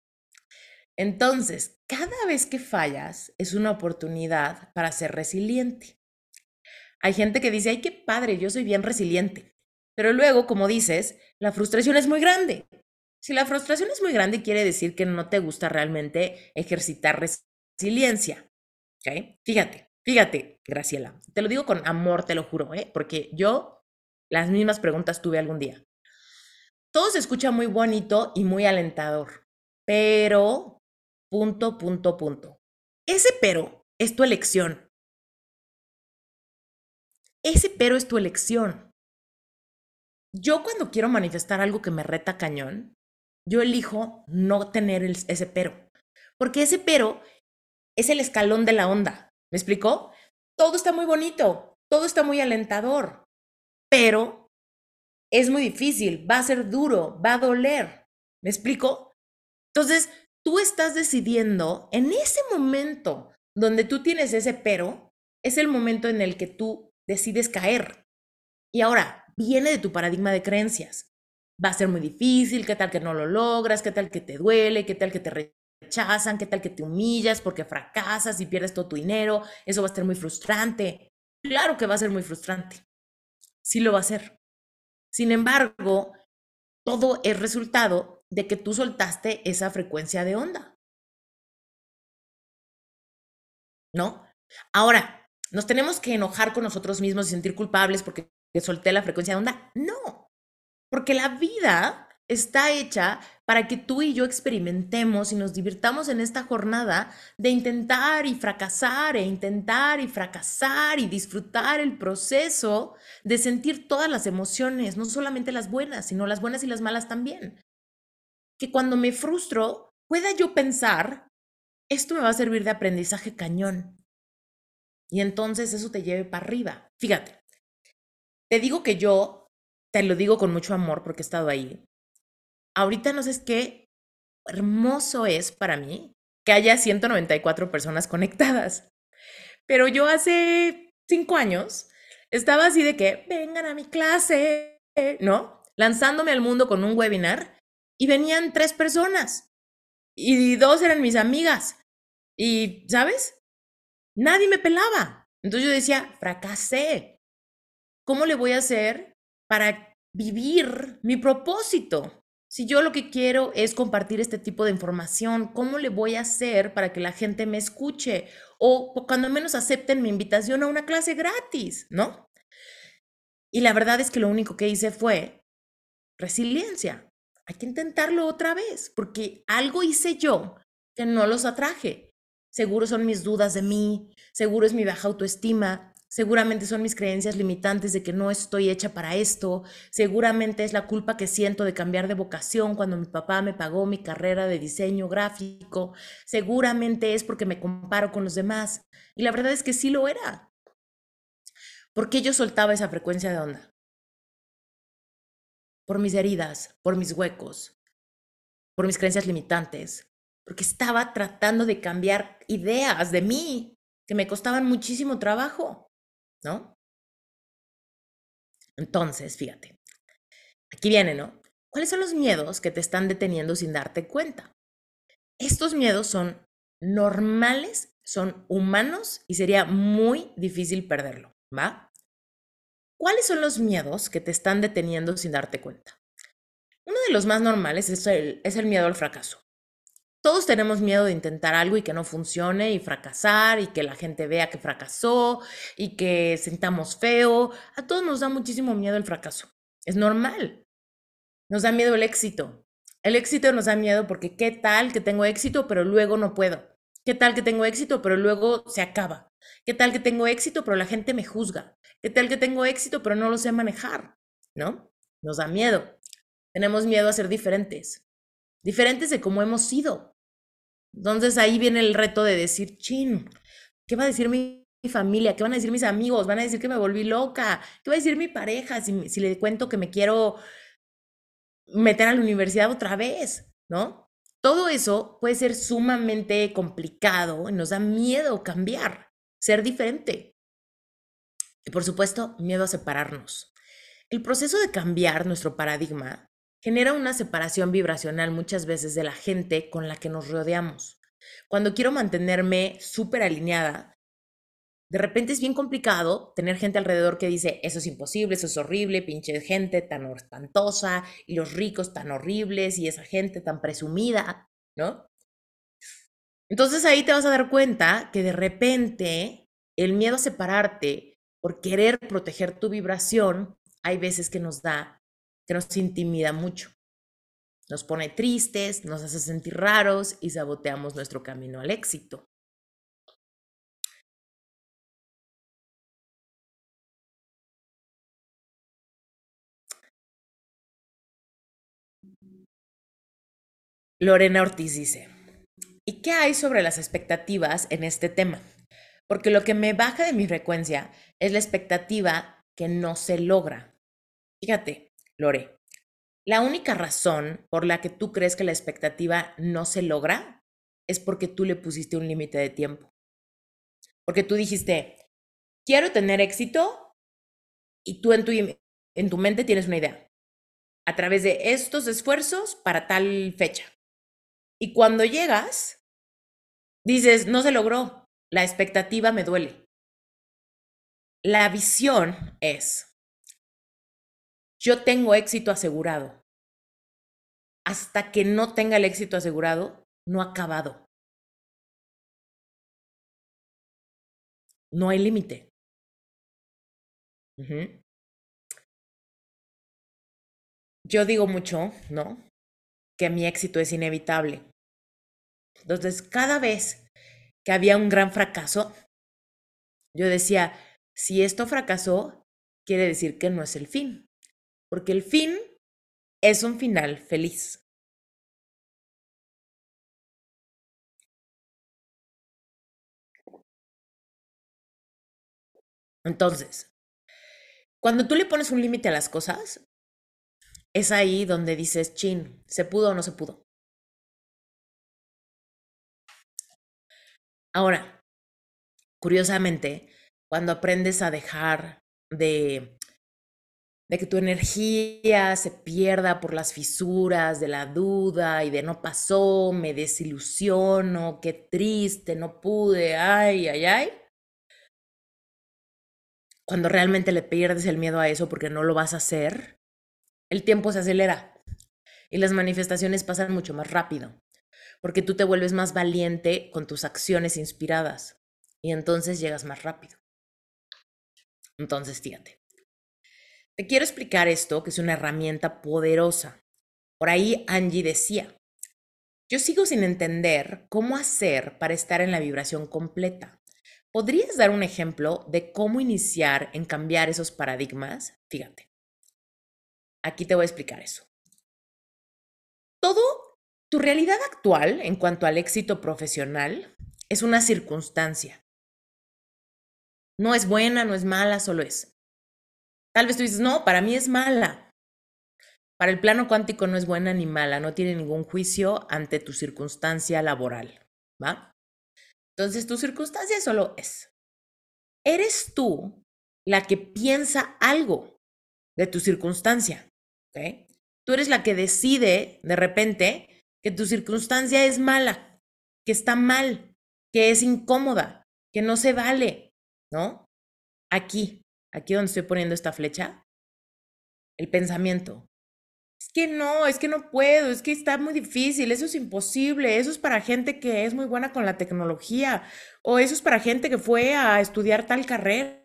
Entonces, cada vez que fallas es una oportunidad para ser resiliente. Hay gente que dice, ay, qué padre, yo soy bien resiliente. Pero luego, como dices, la frustración es muy grande. Si la frustración es muy grande, quiere decir que no te gusta realmente ejercitar resiliencia. Fíjate, fíjate, Graciela. Te lo digo con amor, te lo juro, ¿eh? porque yo las mismas preguntas tuve algún día. Todo se escucha muy bonito y muy alentador, pero punto, punto, punto. Ese pero es tu elección. Ese pero es tu elección. Yo cuando quiero manifestar algo que me reta cañón, yo elijo no tener ese pero. Porque ese pero es el escalón de la onda. ¿Me explicó? Todo está muy bonito, todo está muy alentador, pero es muy difícil, va a ser duro, va a doler. ¿Me explico? Entonces, tú estás decidiendo en ese momento donde tú tienes ese pero, es el momento en el que tú decides caer. Y ahora, viene de tu paradigma de creencias. Va a ser muy difícil, qué tal que no lo logras, qué tal que te duele, qué tal que te rechazan, qué tal que te humillas porque fracasas y pierdes todo tu dinero, eso va a ser muy frustrante. Claro que va a ser muy frustrante. Sí lo va a ser. Sin embargo, todo es resultado de que tú soltaste esa frecuencia de onda. ¿No? Ahora, ¿nos tenemos que enojar con nosotros mismos y sentir culpables porque solté la frecuencia de onda? No, porque la vida está hecha para que tú y yo experimentemos y nos divirtamos en esta jornada de intentar y fracasar e intentar y fracasar y disfrutar el proceso de sentir todas las emociones, no solamente las buenas, sino las buenas y las malas también que cuando me frustro pueda yo pensar, esto me va a servir de aprendizaje cañón. Y entonces eso te lleve para arriba. Fíjate, te digo que yo, te lo digo con mucho amor porque he estado ahí. Ahorita no sé qué hermoso es para mí que haya 194 personas conectadas. Pero yo hace cinco años estaba así de que vengan a mi clase, ¿no? Lanzándome al mundo con un webinar y venían tres personas y dos eran mis amigas. Y, ¿sabes? Nadie me pelaba. Entonces yo decía, fracasé. ¿Cómo le voy a hacer para vivir mi propósito. Si yo lo que quiero es compartir este tipo de información, ¿cómo le voy a hacer para que la gente me escuche? O cuando menos acepten mi invitación a una clase gratis, ¿no? Y la verdad es que lo único que hice fue resiliencia. Hay que intentarlo otra vez, porque algo hice yo que no los atraje. Seguro son mis dudas de mí, seguro es mi baja autoestima, Seguramente son mis creencias limitantes de que no estoy hecha para esto. Seguramente es la culpa que siento de cambiar de vocación cuando mi papá me pagó mi carrera de diseño gráfico. Seguramente es porque me comparo con los demás. Y la verdad es que sí lo era. ¿Por qué yo soltaba esa frecuencia de onda? Por mis heridas, por mis huecos, por mis creencias limitantes, porque estaba tratando de cambiar ideas de mí que me costaban muchísimo trabajo. ¿no? Entonces, fíjate, aquí viene, ¿no? ¿Cuáles son los miedos que te están deteniendo sin darte cuenta? Estos miedos son normales, son humanos y sería muy difícil perderlo, ¿va? ¿Cuáles son los miedos que te están deteniendo sin darte cuenta? Uno de los más normales es el, es el miedo al fracaso. Todos tenemos miedo de intentar algo y que no funcione y fracasar y que la gente vea que fracasó y que sentamos feo. A todos nos da muchísimo miedo el fracaso. Es normal. Nos da miedo el éxito. El éxito nos da miedo porque qué tal que tengo éxito pero luego no puedo. ¿Qué tal que tengo éxito pero luego se acaba? ¿Qué tal que tengo éxito pero la gente me juzga? ¿Qué tal que tengo éxito pero no lo sé manejar? ¿No? Nos da miedo. Tenemos miedo a ser diferentes. Diferentes de cómo hemos sido. Entonces ahí viene el reto de decir, chin, ¿qué va a decir mi, familia? ¿Qué van a decir mis amigos? ¿Van a decir que me volví loca? ¿Qué va a decir mi pareja si, le cuento que me quiero meter a la universidad otra vez? ¿No? Todo eso puede ser sumamente complicado y nos da miedo cambiar, ser diferente. Y por supuesto, miedo a separarnos. El proceso de cambiar nuestro paradigma genera una separación vibracional muchas veces de la gente con la que nos rodeamos. Cuando quiero mantenerme súper alineada, de repente es bien complicado tener gente alrededor que dice, eso es imposible, eso es horrible, pinche gente tan espantosa, y los ricos tan horribles, y esa gente tan presumida, ¿no? Entonces ahí te vas a dar cuenta que de repente el miedo a separarte por querer proteger tu vibración, hay veces que nos da que nos intimida mucho. Nos pone tristes, nos hace sentir raros y saboteamos nuestro camino al éxito. Lorena Ortiz dice, ¿y qué hay sobre las expectativas en este tema? Porque lo que me baja de mi frecuencia es la expectativa que no se logra. Fíjate, Lore, la única razón por la que tú crees que la expectativa no se logra es porque tú le pusiste un límite de tiempo. Porque tú dijiste, quiero tener éxito y tú en tu, en tu mente tienes una idea. A través de estos esfuerzos para tal fecha. Y cuando llegas, dices, no se logró, la expectativa me duele. La visión es, yo tengo éxito asegurado. Hasta que no tenga el éxito asegurado, no ha acabado. No hay límite. Yo digo mucho, ¿no? Que mi éxito es inevitable. Entonces, cada vez que había un gran fracaso, yo decía, si esto fracasó, quiere decir que no es el fin porque el fin es un final feliz. Entonces, cuando tú le pones un límite a las cosas, es ahí donde dices, chin, ¿se pudo o no se pudo? Ahora, curiosamente, cuando aprendes a dejar de que tu energía se pierda por las fisuras de la duda y de no pasó, me desilusiono, qué triste, no pude, ay, ay, ay. cuando realmente le pierdes el miedo a eso porque no lo vas a hacer, el tiempo se acelera y las manifestaciones pasan mucho más rápido, porque tú te vuelves más valiente con tus acciones inspiradas y entonces llegas más rápido. Entonces, fíjate. Te quiero explicar esto, que es una herramienta poderosa. Por ahí Angie decía, yo sigo sin entender cómo hacer para estar en la vibración completa. ¿Podrías dar un ejemplo de cómo iniciar en cambiar esos paradigmas? Fíjate. Aquí te voy a explicar eso. Todo, tu realidad actual en cuanto al éxito profesional es una circunstancia. No es buena, no es mala, solo es. Tal vez tú dices, no, para mí es mala. Para el plano cuántico no es buena ni mala, no tiene ningún juicio ante tu circunstancia laboral, ¿va? Entonces, tu circunstancia solo es. Eres tú la que piensa algo de tu circunstancia. Tú eres la que decide de repente que tu circunstancia es mala, que está mal, que es incómoda, que no se vale, ¿no? Aquí, aquí donde estoy poniendo esta flecha, el pensamiento es que no, es que no puedo, es que está muy difícil, eso es imposible, eso es para gente que es muy buena con la tecnología, o eso es para gente que fue a estudiar tal carrera,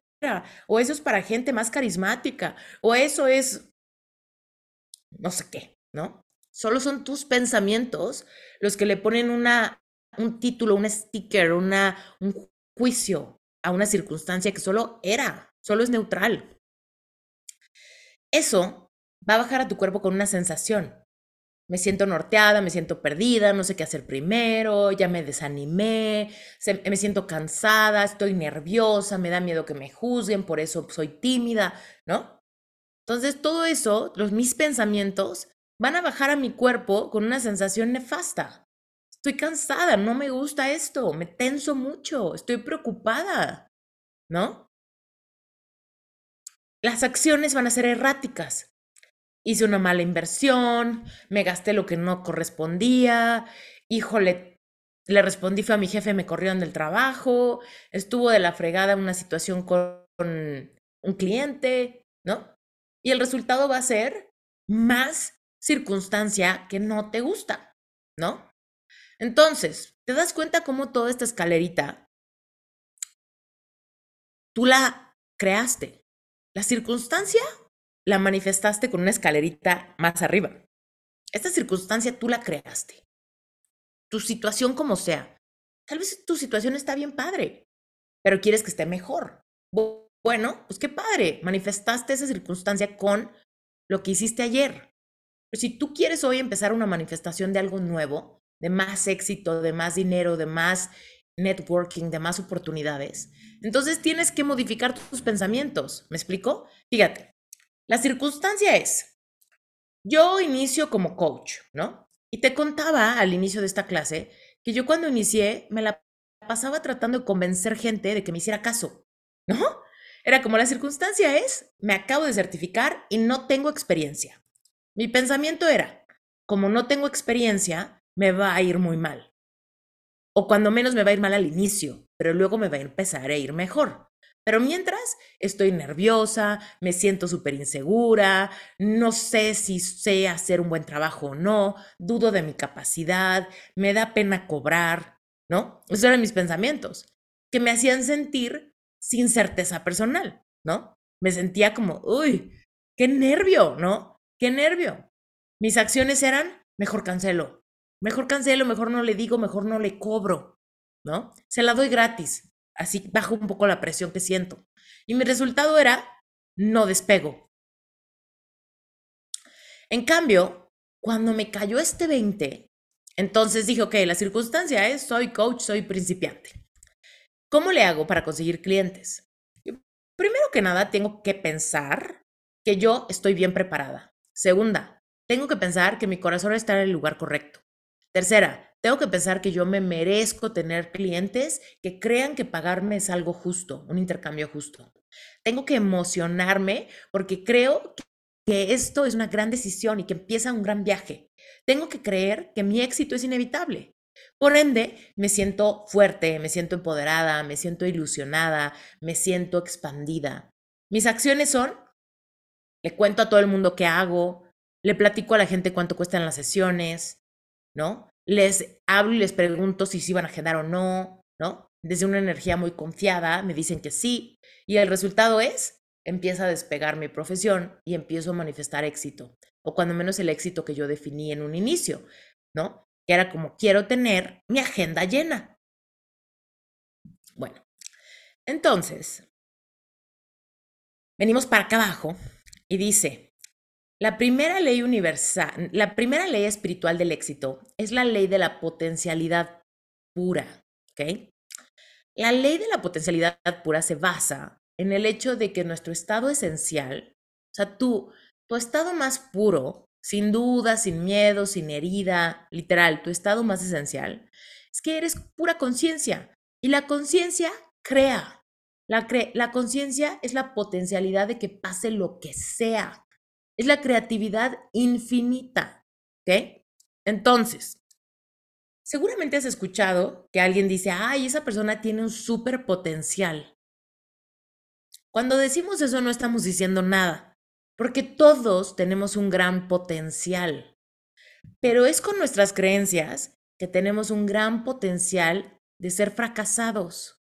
o eso es para gente más carismática, o eso es no sé qué, ¿no? Solo son tus pensamientos los que le ponen una, un título, un sticker, una, un juicio a una circunstancia que solo era, solo es neutral. Eso va a bajar a tu cuerpo con una sensación. Me siento norteada, me siento perdida, no sé qué hacer primero, ya me desanimé, me siento cansada, estoy nerviosa, me da miedo que me juzguen, por eso soy tímida, ¿no? Entonces todo eso, los mis pensamientos van a bajar a mi cuerpo con una sensación nefasta. Estoy cansada, no me gusta esto, me tenso mucho, estoy preocupada, ¿no? Las acciones van a ser erráticas hice una mala inversión, me gasté lo que no correspondía, híjole, le respondí fue a mi jefe, me corrieron del trabajo, estuvo de la fregada una situación con un cliente, ¿no? Y el resultado va a ser más circunstancia que no te gusta, ¿no? Entonces, ¿te das cuenta cómo toda esta escalerita tú la creaste? La circunstancia la manifestaste con una escalerita más arriba. Esta circunstancia tú la creaste. Tu situación como sea. Tal vez tu situación está bien padre, pero quieres que esté mejor. Bueno, pues qué padre, manifestaste esa circunstancia con lo que hiciste ayer. Pero si tú quieres hoy empezar una manifestación de algo nuevo, de más éxito, de más dinero, de más networking, de más oportunidades, entonces tienes que modificar tus pensamientos. ¿Me explico? Fíjate, la circunstancia es, yo inicio como coach, ¿no? Y te contaba al inicio de esta clase que yo cuando inicié me la pasaba tratando de convencer gente de que me hiciera caso, ¿no? Era como la circunstancia es, me acabo de certificar y no tengo experiencia. Mi pensamiento era, como no tengo experiencia, me va a ir muy mal. O cuando menos me va a ir mal al inicio, pero luego me va a empezar a ir mejor. Pero mientras estoy nerviosa, me siento súper insegura, no sé si sé hacer un buen trabajo o no, dudo de mi capacidad, me da pena cobrar, ¿no? Esos eran mis pensamientos, que me hacían sentir sin certeza personal, ¿no? Me sentía como, uy, qué nervio, ¿no? Qué nervio. Mis acciones eran, mejor cancelo, mejor cancelo, mejor no le digo, mejor no le cobro, ¿no? Se la doy gratis, Así bajo un poco la presión que siento. Y mi resultado era, no despego. En cambio, cuando me cayó este 20, entonces dije, ok, la circunstancia es, soy coach, soy principiante. ¿Cómo le hago para conseguir clientes? Primero que nada, tengo que pensar que yo estoy bien preparada. Segunda, tengo que pensar que mi corazón está en el lugar correcto. Tercera, tengo que pensar que yo me merezco tener clientes que crean que pagarme es algo justo, un intercambio justo. Tengo que emocionarme porque creo que esto es una gran decisión y que empieza un gran viaje. Tengo que creer que mi éxito es inevitable. Por ende, me siento fuerte, me siento empoderada, me siento ilusionada, me siento expandida. Mis acciones son, le cuento a todo el mundo qué hago, le platico a la gente cuánto cuestan las sesiones, ¿no? Les hablo y les pregunto si se iban a agendar o no, ¿no? Desde una energía muy confiada me dicen que sí y el resultado es, empieza a despegar mi profesión y empiezo a manifestar éxito, o cuando menos el éxito que yo definí en un inicio, ¿no? Que era como quiero tener mi agenda llena. Bueno, entonces, venimos para acá abajo y dice, la primera ley universal, la primera ley espiritual del éxito es la ley de la potencialidad pura, ¿ok? La ley de la potencialidad pura se basa en el hecho de que nuestro estado esencial, o sea, tú, tu estado más puro, sin duda, sin miedo, sin herida, literal, tu estado más esencial, es que eres pura conciencia y la conciencia crea. La, la conciencia es la potencialidad de que pase lo que sea. Es la creatividad infinita. ¿Ok? Entonces, seguramente has escuchado que alguien dice, ay, esa persona tiene un súper potencial. Cuando decimos eso no estamos diciendo nada, porque todos tenemos un gran potencial. Pero es con nuestras creencias que tenemos un gran potencial de ser fracasados.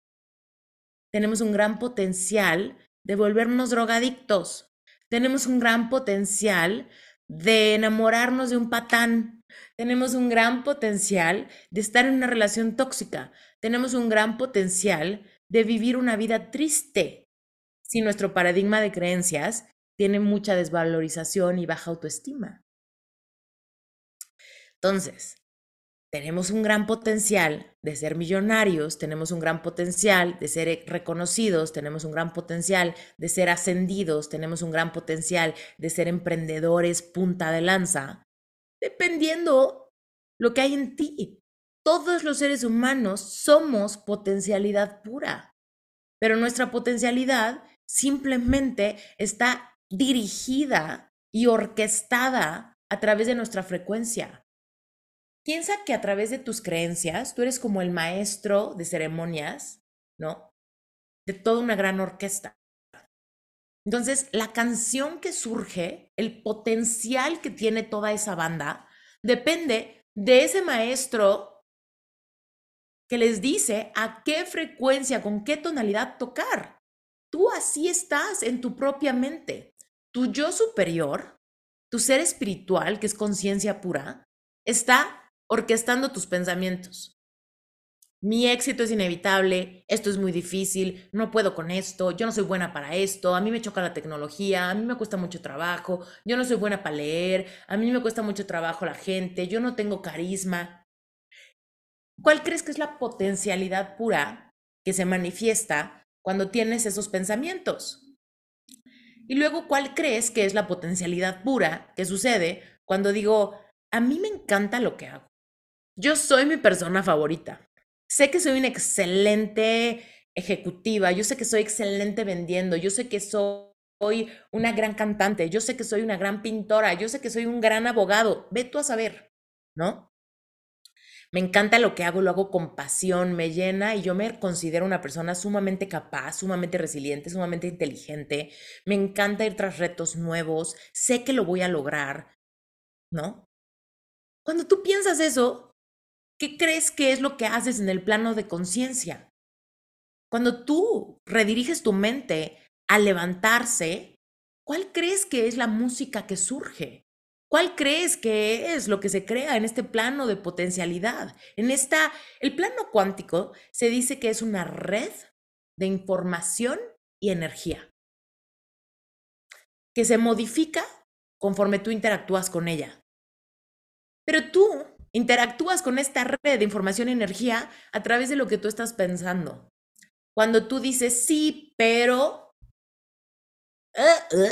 Tenemos un gran potencial de volvernos drogadictos tenemos un gran potencial de enamorarnos de un patán. Tenemos un gran potencial de estar en una relación tóxica. Tenemos un gran potencial de vivir una vida triste si nuestro paradigma de creencias tiene mucha desvalorización y baja autoestima. Entonces, tenemos un gran potencial de ser millonarios, tenemos un gran potencial de ser reconocidos, tenemos un gran potencial de ser ascendidos, tenemos un gran potencial de ser emprendedores punta de lanza, dependiendo lo que hay en ti. Todos los seres humanos somos potencialidad pura, pero nuestra potencialidad simplemente está dirigida y orquestada a través de nuestra frecuencia. Piensa que a través de tus creencias, tú eres como el maestro de ceremonias, ¿no? De toda una gran orquesta. Entonces, la canción que surge, el potencial que tiene toda esa banda, depende de ese maestro que les dice a qué frecuencia, con qué tonalidad tocar. Tú así estás en tu propia mente. Tu yo superior, tu ser espiritual, que es conciencia pura, está orquestando tus pensamientos. Mi éxito es inevitable, esto es muy difícil, no puedo con esto, yo no soy buena para esto, a mí me choca la tecnología, a mí me cuesta mucho trabajo, yo no soy buena para leer, a mí me cuesta mucho trabajo la gente, yo no tengo carisma. ¿Cuál crees que es la potencialidad pura que se manifiesta cuando tienes esos pensamientos? Y luego, ¿cuál crees que es la potencialidad pura que sucede cuando digo, a mí me encanta lo que hago? Yo soy mi persona favorita. Sé que soy una excelente ejecutiva, yo sé que soy excelente vendiendo, yo sé que soy una gran cantante, yo sé que soy una gran pintora, yo sé que soy un gran abogado. Ve tú a saber, ¿no? Me encanta lo que hago, lo hago con pasión, me llena y yo me considero una persona sumamente capaz, sumamente resiliente, sumamente inteligente. Me encanta ir tras retos nuevos, sé que lo voy a lograr, ¿no? Cuando tú piensas eso, ¿qué crees que es lo que haces en el plano de conciencia? Cuando tú rediriges tu mente a levantarse, ¿cuál crees que es la música que surge? ¿Cuál crees que es lo que se crea en este plano de potencialidad? En esta, el plano cuántico se dice que es una red de información y energía que se modifica conforme tú interactúas con ella. Pero tú interactúas con esta red de información y energía a través de lo que tú estás pensando. Cuando tú dices sí, pero... Uh, uh",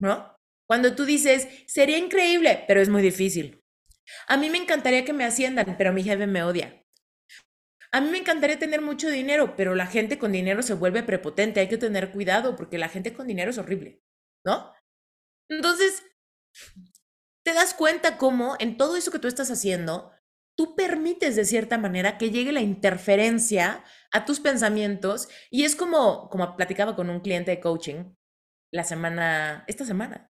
¿No? Cuando tú dices, sería increíble, pero es muy difícil. A mí me encantaría que me asciendan, pero mi jefe me odia. A mí me encantaría tener mucho dinero, pero la gente con dinero se vuelve prepotente. Hay que tener cuidado porque la gente con dinero es horrible, ¿no? Entonces, te das cuenta cómo en todo eso que tú estás haciendo, tú permites de cierta manera que llegue la interferencia a tus pensamientos y es como, como platicaba con un cliente de coaching, la semana, esta semana.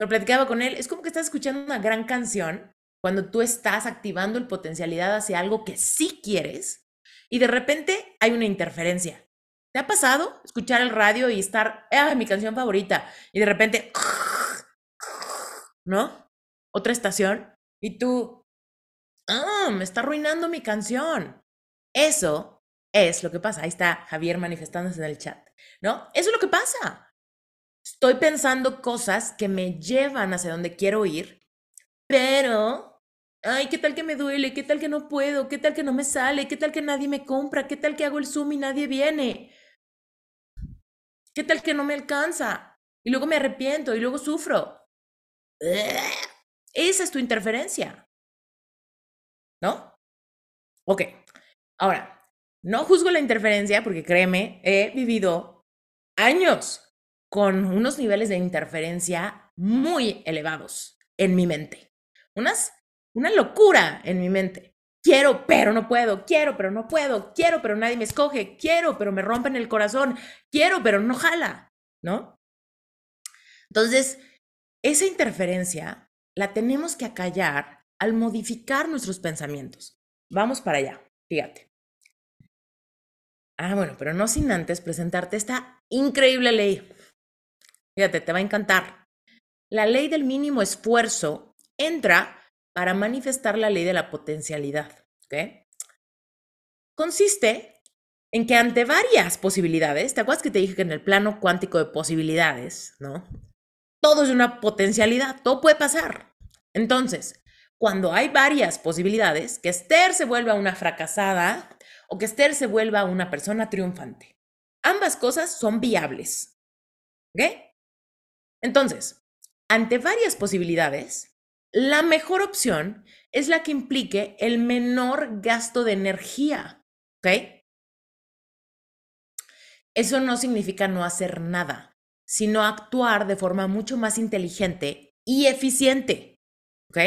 Lo platicaba con él, es como que estás escuchando una gran canción cuando tú estás activando el potencialidad hacia algo que sí quieres y de repente hay una interferencia. ¿Te ha pasado escuchar el radio y estar, ah, mi canción favorita, y de repente, ¿no? Otra estación y tú, ah, me está arruinando mi canción. Eso es lo que pasa. Ahí está Javier manifestándose en el chat, ¿no? Eso es lo que pasa. Estoy pensando cosas que me llevan hacia donde quiero ir, pero, ay, ¿qué tal que me duele? ¿Qué tal que no puedo? ¿Qué tal que no me sale? ¿Qué tal que nadie me compra? ¿Qué tal que hago el Zoom y nadie viene? ¿Qué tal que no me alcanza? Y luego me arrepiento y luego sufro. Esa es tu interferencia. ¿No? Ok. Ahora, no juzgo la interferencia porque créeme, he vivido años con unos niveles de interferencia muy elevados en mi mente. Unas, una locura en mi mente. Quiero, pero no puedo. Quiero, pero no puedo. Quiero, pero nadie me escoge. Quiero, pero me rompen el corazón. Quiero, pero no jala. ¿No? Entonces, esa interferencia la tenemos que acallar al modificar nuestros pensamientos. Vamos para allá. Fíjate. Ah, bueno, pero no sin antes presentarte esta increíble ley. Fíjate, te va a encantar. La ley del mínimo esfuerzo entra para manifestar la ley de la potencialidad. Consiste en que ante varias posibilidades, ¿te acuerdas que te dije que en el plano cuántico de posibilidades, ¿no? Todo es una potencialidad, todo puede pasar. Entonces, cuando hay varias posibilidades, que Esther se vuelva una fracasada o que Esther se vuelva una persona triunfante. Ambas cosas son viables. ¿Ok? Entonces, ante varias posibilidades, la mejor opción es la que implique el menor gasto de energía. ¿Ok? Eso no significa no hacer nada, sino actuar de forma mucho más inteligente y eficiente. ¿Ok?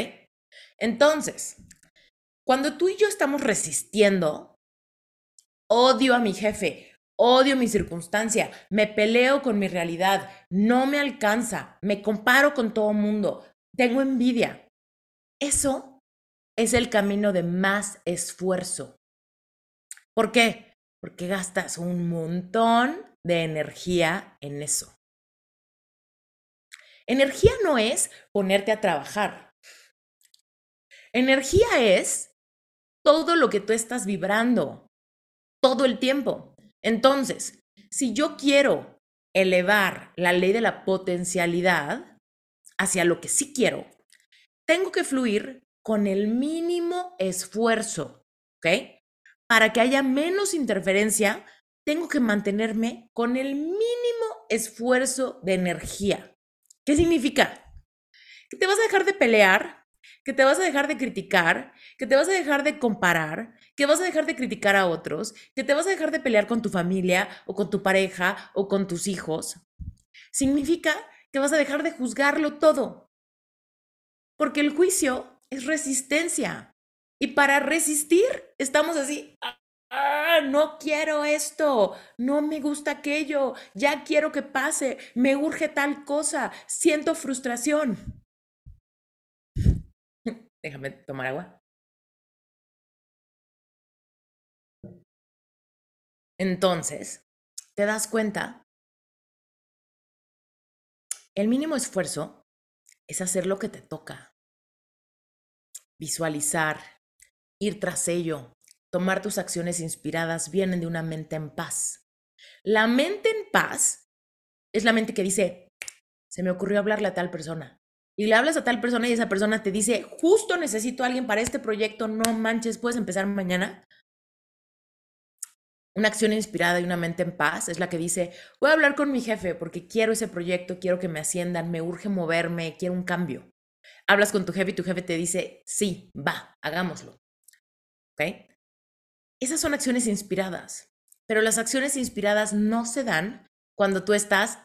Entonces, cuando tú y yo estamos resistiendo, odio a mi jefe, Odio mi circunstancia, me peleo con mi realidad, no me alcanza, me comparo con todo mundo, tengo envidia. Eso es el camino de más esfuerzo. ¿Por qué? Porque gastas un montón de energía en eso. Energía no es ponerte a trabajar. Energía es todo lo que tú estás vibrando todo el tiempo. Entonces, si yo quiero elevar la ley de la potencialidad hacia lo que sí quiero, tengo que fluir con el mínimo esfuerzo, ¿ok? Para que haya menos interferencia, tengo que mantenerme con el mínimo esfuerzo de energía. ¿Qué significa? Que te vas a dejar de pelear, que te vas a dejar de criticar, que te vas a dejar de comparar, que vas a dejar de criticar a otros, que te vas a dejar de pelear con tu familia o con tu pareja o con tus hijos, significa que vas a dejar de juzgarlo todo. Porque el juicio es resistencia. Y para resistir estamos así, ah, no quiero esto, no me gusta aquello, ya quiero que pase, me urge tal cosa, siento frustración. Déjame tomar agua. Entonces, te das cuenta, el mínimo esfuerzo es hacer lo que te toca, visualizar, ir tras ello, tomar tus acciones inspiradas vienen de una mente en paz. La mente en paz es la mente que dice, se me ocurrió hablarle a tal persona. Y le hablas a tal persona y esa persona te dice, justo necesito a alguien para este proyecto, no manches, puedes empezar mañana. Una acción inspirada y una mente en paz es la que dice, voy a hablar con mi jefe porque quiero ese proyecto, quiero que me asciendan, me urge moverme, quiero un cambio. Hablas con tu jefe y tu jefe te dice, sí, va, hagámoslo. ¿Ok? Esas son acciones inspiradas, pero las acciones inspiradas no se dan cuando tú estás,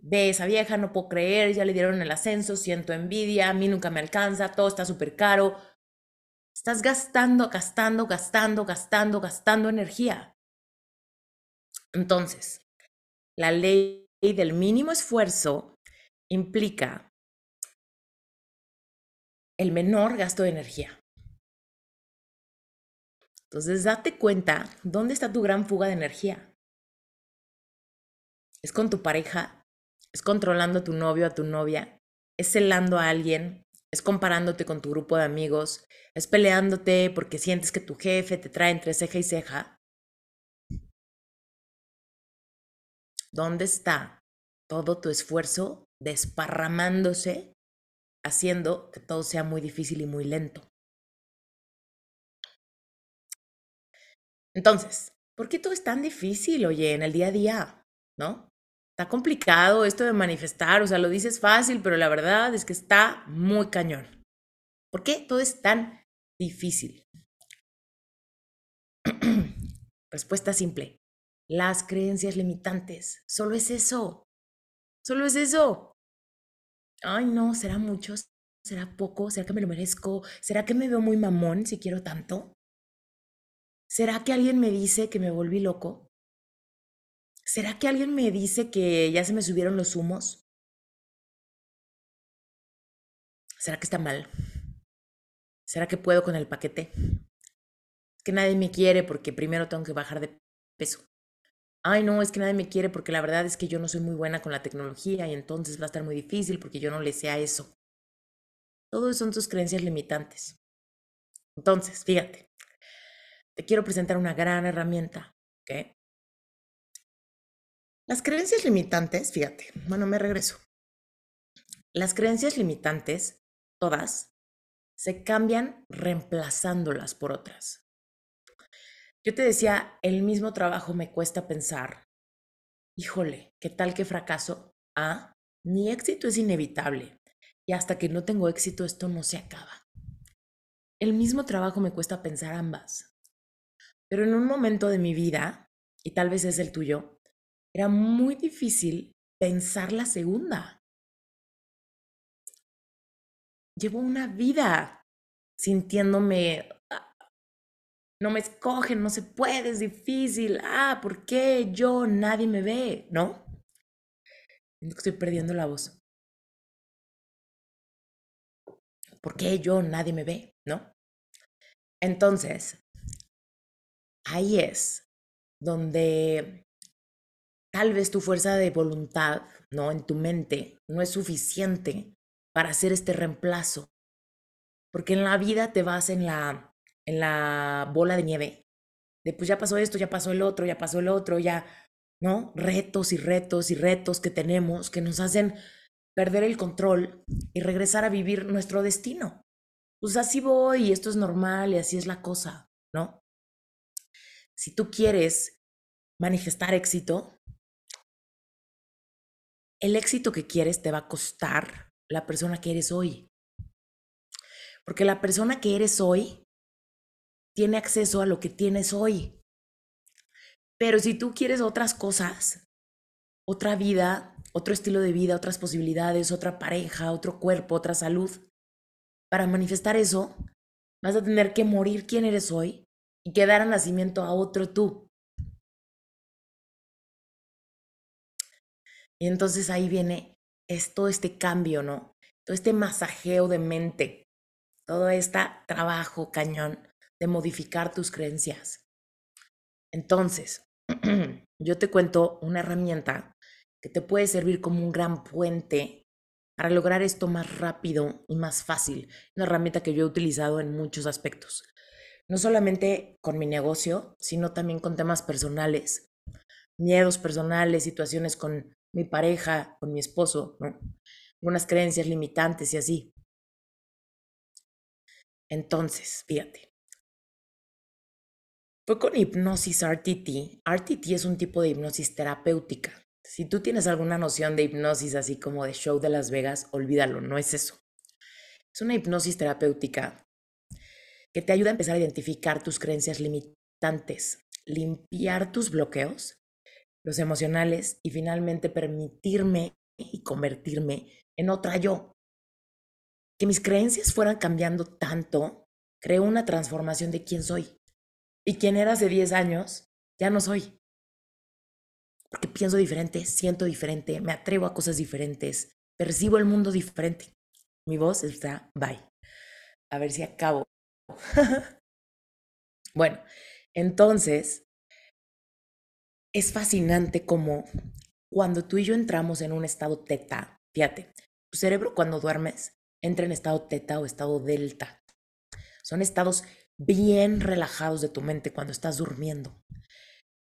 ve esa vieja, no puedo creer, ya le dieron el ascenso, siento envidia, a mí nunca me alcanza, todo está súper caro, Estás gastando, gastando, gastando, gastando, gastando energía. Entonces, la ley del mínimo esfuerzo implica el menor gasto de energía. Entonces, date cuenta dónde está tu gran fuga de energía. ¿Es con tu pareja? ¿Es controlando a tu novio, a tu novia? ¿Es celando a alguien? ¿Es comparándote con tu grupo de amigos? ¿Es peleándote porque sientes que tu jefe te trae entre ceja y ceja? ¿Dónde está todo tu esfuerzo desparramándose, haciendo que todo sea muy difícil y muy lento? Entonces, ¿por qué todo es tan difícil, oye, en el día a día? ¿No? Está complicado esto de manifestar, o sea, lo dices fácil, pero la verdad es que está muy cañón. ¿Por qué todo es tan difícil? Respuesta simple. Las creencias limitantes. Solo es eso. Solo es eso. Ay, no, será mucho, será poco, será que me lo merezco, será que me veo muy mamón si quiero tanto. ¿Será que alguien me dice que me volví loco? ¿Será que alguien me dice que ya se me subieron los humos? ¿Será que está mal? ¿Será que puedo con el paquete? Es que nadie me quiere porque primero tengo que bajar de peso. Ay, no, es que nadie me quiere porque la verdad es que yo no soy muy buena con la tecnología y entonces va a estar muy difícil porque yo no le sé a eso. Todos son tus creencias limitantes. Entonces, fíjate, te quiero presentar una gran herramienta. Las creencias limitantes, fíjate, bueno, me regreso. Las creencias limitantes, todas, se cambian reemplazándolas por otras. Yo te decía, el mismo trabajo me cuesta pensar, híjole, ¿qué tal que fracaso? Ah, mi éxito es inevitable y hasta que no tengo éxito esto no se acaba. El mismo trabajo me cuesta pensar ambas. Pero en un momento de mi vida, y tal vez es el tuyo, era muy difícil pensar la segunda. Llevo una vida sintiéndome, ah, no me escogen, no se puede, es difícil, ah, ¿por qué yo, nadie me ve? ¿No? Estoy perdiendo la voz. ¿Por qué yo, nadie me ve? ¿No? Entonces, ahí es donde tal vez tu fuerza de voluntad, ¿no? En tu mente no es suficiente para hacer este reemplazo. Porque en la vida te vas en la, en la bola de nieve. De pues ya pasó esto, ya pasó el otro, ya pasó el otro, ya, ¿no? Retos y retos y retos que tenemos que nos hacen perder el control y regresar a vivir nuestro destino. Pues así voy y esto es normal y así es la cosa, ¿no? Si tú quieres manifestar éxito, el éxito que quieres te va a costar la persona que eres hoy. Porque la persona que eres hoy tiene acceso a lo que tienes hoy. Pero si tú quieres otras cosas, otra vida, otro estilo de vida, otras posibilidades, otra pareja, otro cuerpo, otra salud, para manifestar eso, vas a tener que morir quién eres hoy y que dar nacimiento a otro tú. Y entonces ahí viene todo este cambio, ¿no? Todo este masajeo de mente, todo este trabajo cañón de modificar tus creencias. Entonces, yo te cuento una herramienta que te puede servir como un gran puente para lograr esto más rápido y más fácil. Una herramienta que yo he utilizado en muchos aspectos no solamente con mi negocio, sino también con temas personales, miedos personales, situaciones con mi pareja, con mi esposo, algunas creencias limitantes y así. Entonces, fíjate. Fue con hipnosis RTT. RTT es un tipo de hipnosis terapéutica. Si tú tienes alguna noción de hipnosis así como de show de Las Vegas, olvídalo, no es eso. Es una hipnosis terapéutica que te ayuda a empezar a identificar tus creencias limitantes, limpiar tus bloqueos, los emocionales y finalmente permitirme y convertirme en otra yo. Que mis creencias fueran cambiando tanto, creó una transformación de quién soy. Y quién era hace 10 años, ya no soy. Porque pienso diferente, siento diferente, me atrevo a cosas diferentes, percibo el mundo diferente. Mi voz está bye. A ver si acabo. bueno, entonces, es fascinante como cuando tú y yo entramos en un estado teta, fíjate, tu cerebro cuando duermes entra en estado teta o estado delta. Son estados bien relajados de tu mente cuando estás durmiendo.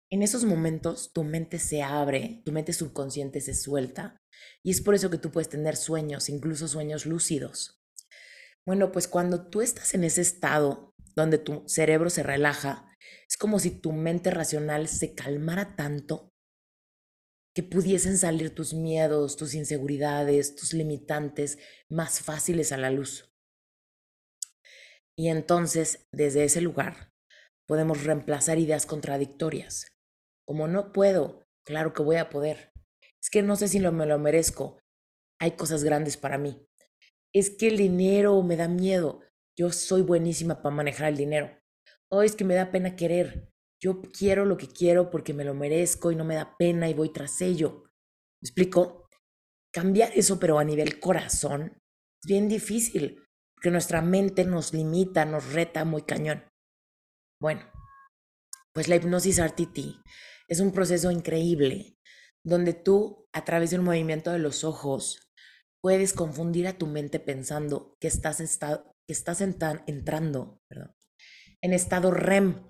En esos momentos tu mente se abre, tu mente subconsciente se suelta y es por eso que tú puedes tener sueños, incluso sueños lúcidos. Bueno, pues cuando tú estás en ese estado donde tu cerebro se relaja, es como si tu mente racional se calmara tanto que pudiesen salir tus miedos, tus inseguridades, tus limitantes más fáciles a la luz. Y entonces, desde ese lugar, podemos reemplazar ideas contradictorias. Como no puedo, claro que voy a poder. Es que no sé si lo, me lo merezco. Hay cosas grandes para mí. Es que el dinero me da miedo. Yo soy buenísima para manejar el dinero. Oh, es que me da pena querer. Yo quiero lo que quiero porque me lo merezco y no me da pena y voy tras ello. ¿Me explico? Cambiar eso, pero a nivel corazón, es bien difícil, porque nuestra mente nos limita, nos reta muy cañón. Bueno, pues la hipnosis RTT es un proceso increíble donde tú, a través de un movimiento de los ojos, puedes confundir a tu mente pensando que estás, que estás entrando en estado REM,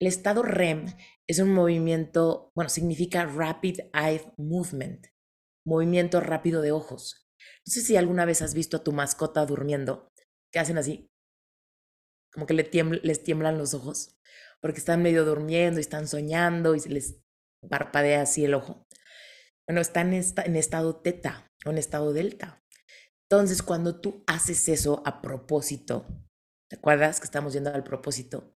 el estado REM es un movimiento, bueno, significa Rapid Eye Movement, movimiento rápido de ojos. No sé si alguna vez has visto a tu mascota durmiendo, que hacen así, como que les tiemblan los ojos, porque están medio durmiendo y están soñando y se les parpadea así el ojo. Bueno, están en, en estado teta o en estado delta. Entonces, cuando tú haces eso a propósito, ¿te acuerdas que estamos yendo al propósito?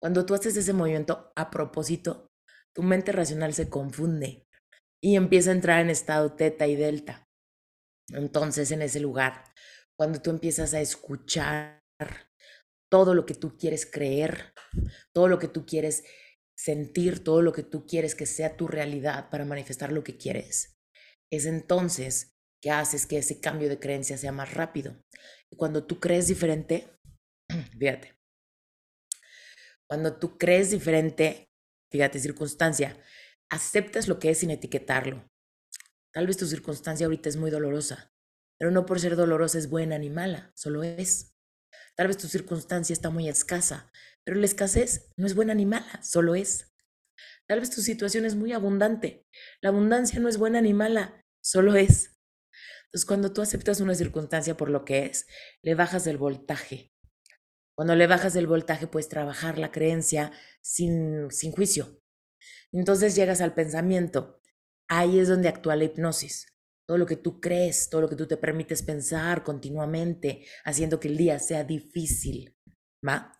Cuando tú haces ese movimiento a propósito, tu mente racional se confunde y empieza a entrar en estado teta y delta. Entonces, en ese lugar, cuando tú empiezas a escuchar todo lo que tú quieres creer, todo lo que tú quieres sentir, todo lo que tú quieres que sea tu realidad para manifestar lo que quieres, es entonces que haces que ese cambio de creencia sea más rápido. Y cuando tú crees diferente, fíjate, cuando tú crees diferente, fíjate, circunstancia, aceptas lo que es sin etiquetarlo. Tal vez tu circunstancia ahorita es muy dolorosa, pero no por ser dolorosa es buena ni mala, solo es. Tal vez tu circunstancia está muy escasa, pero la escasez no es buena ni mala, solo es. Tal vez tu situación es muy abundante. La abundancia no es buena ni mala, solo es. Entonces, cuando tú aceptas una circunstancia por lo que es, le bajas el voltaje, cuando le bajas el voltaje, puedes trabajar la creencia sin, sin juicio. Entonces llegas al pensamiento. Ahí es donde actúa la hipnosis. Todo lo que tú crees, todo lo que tú te permites pensar continuamente, haciendo que el día sea difícil. ¿Va?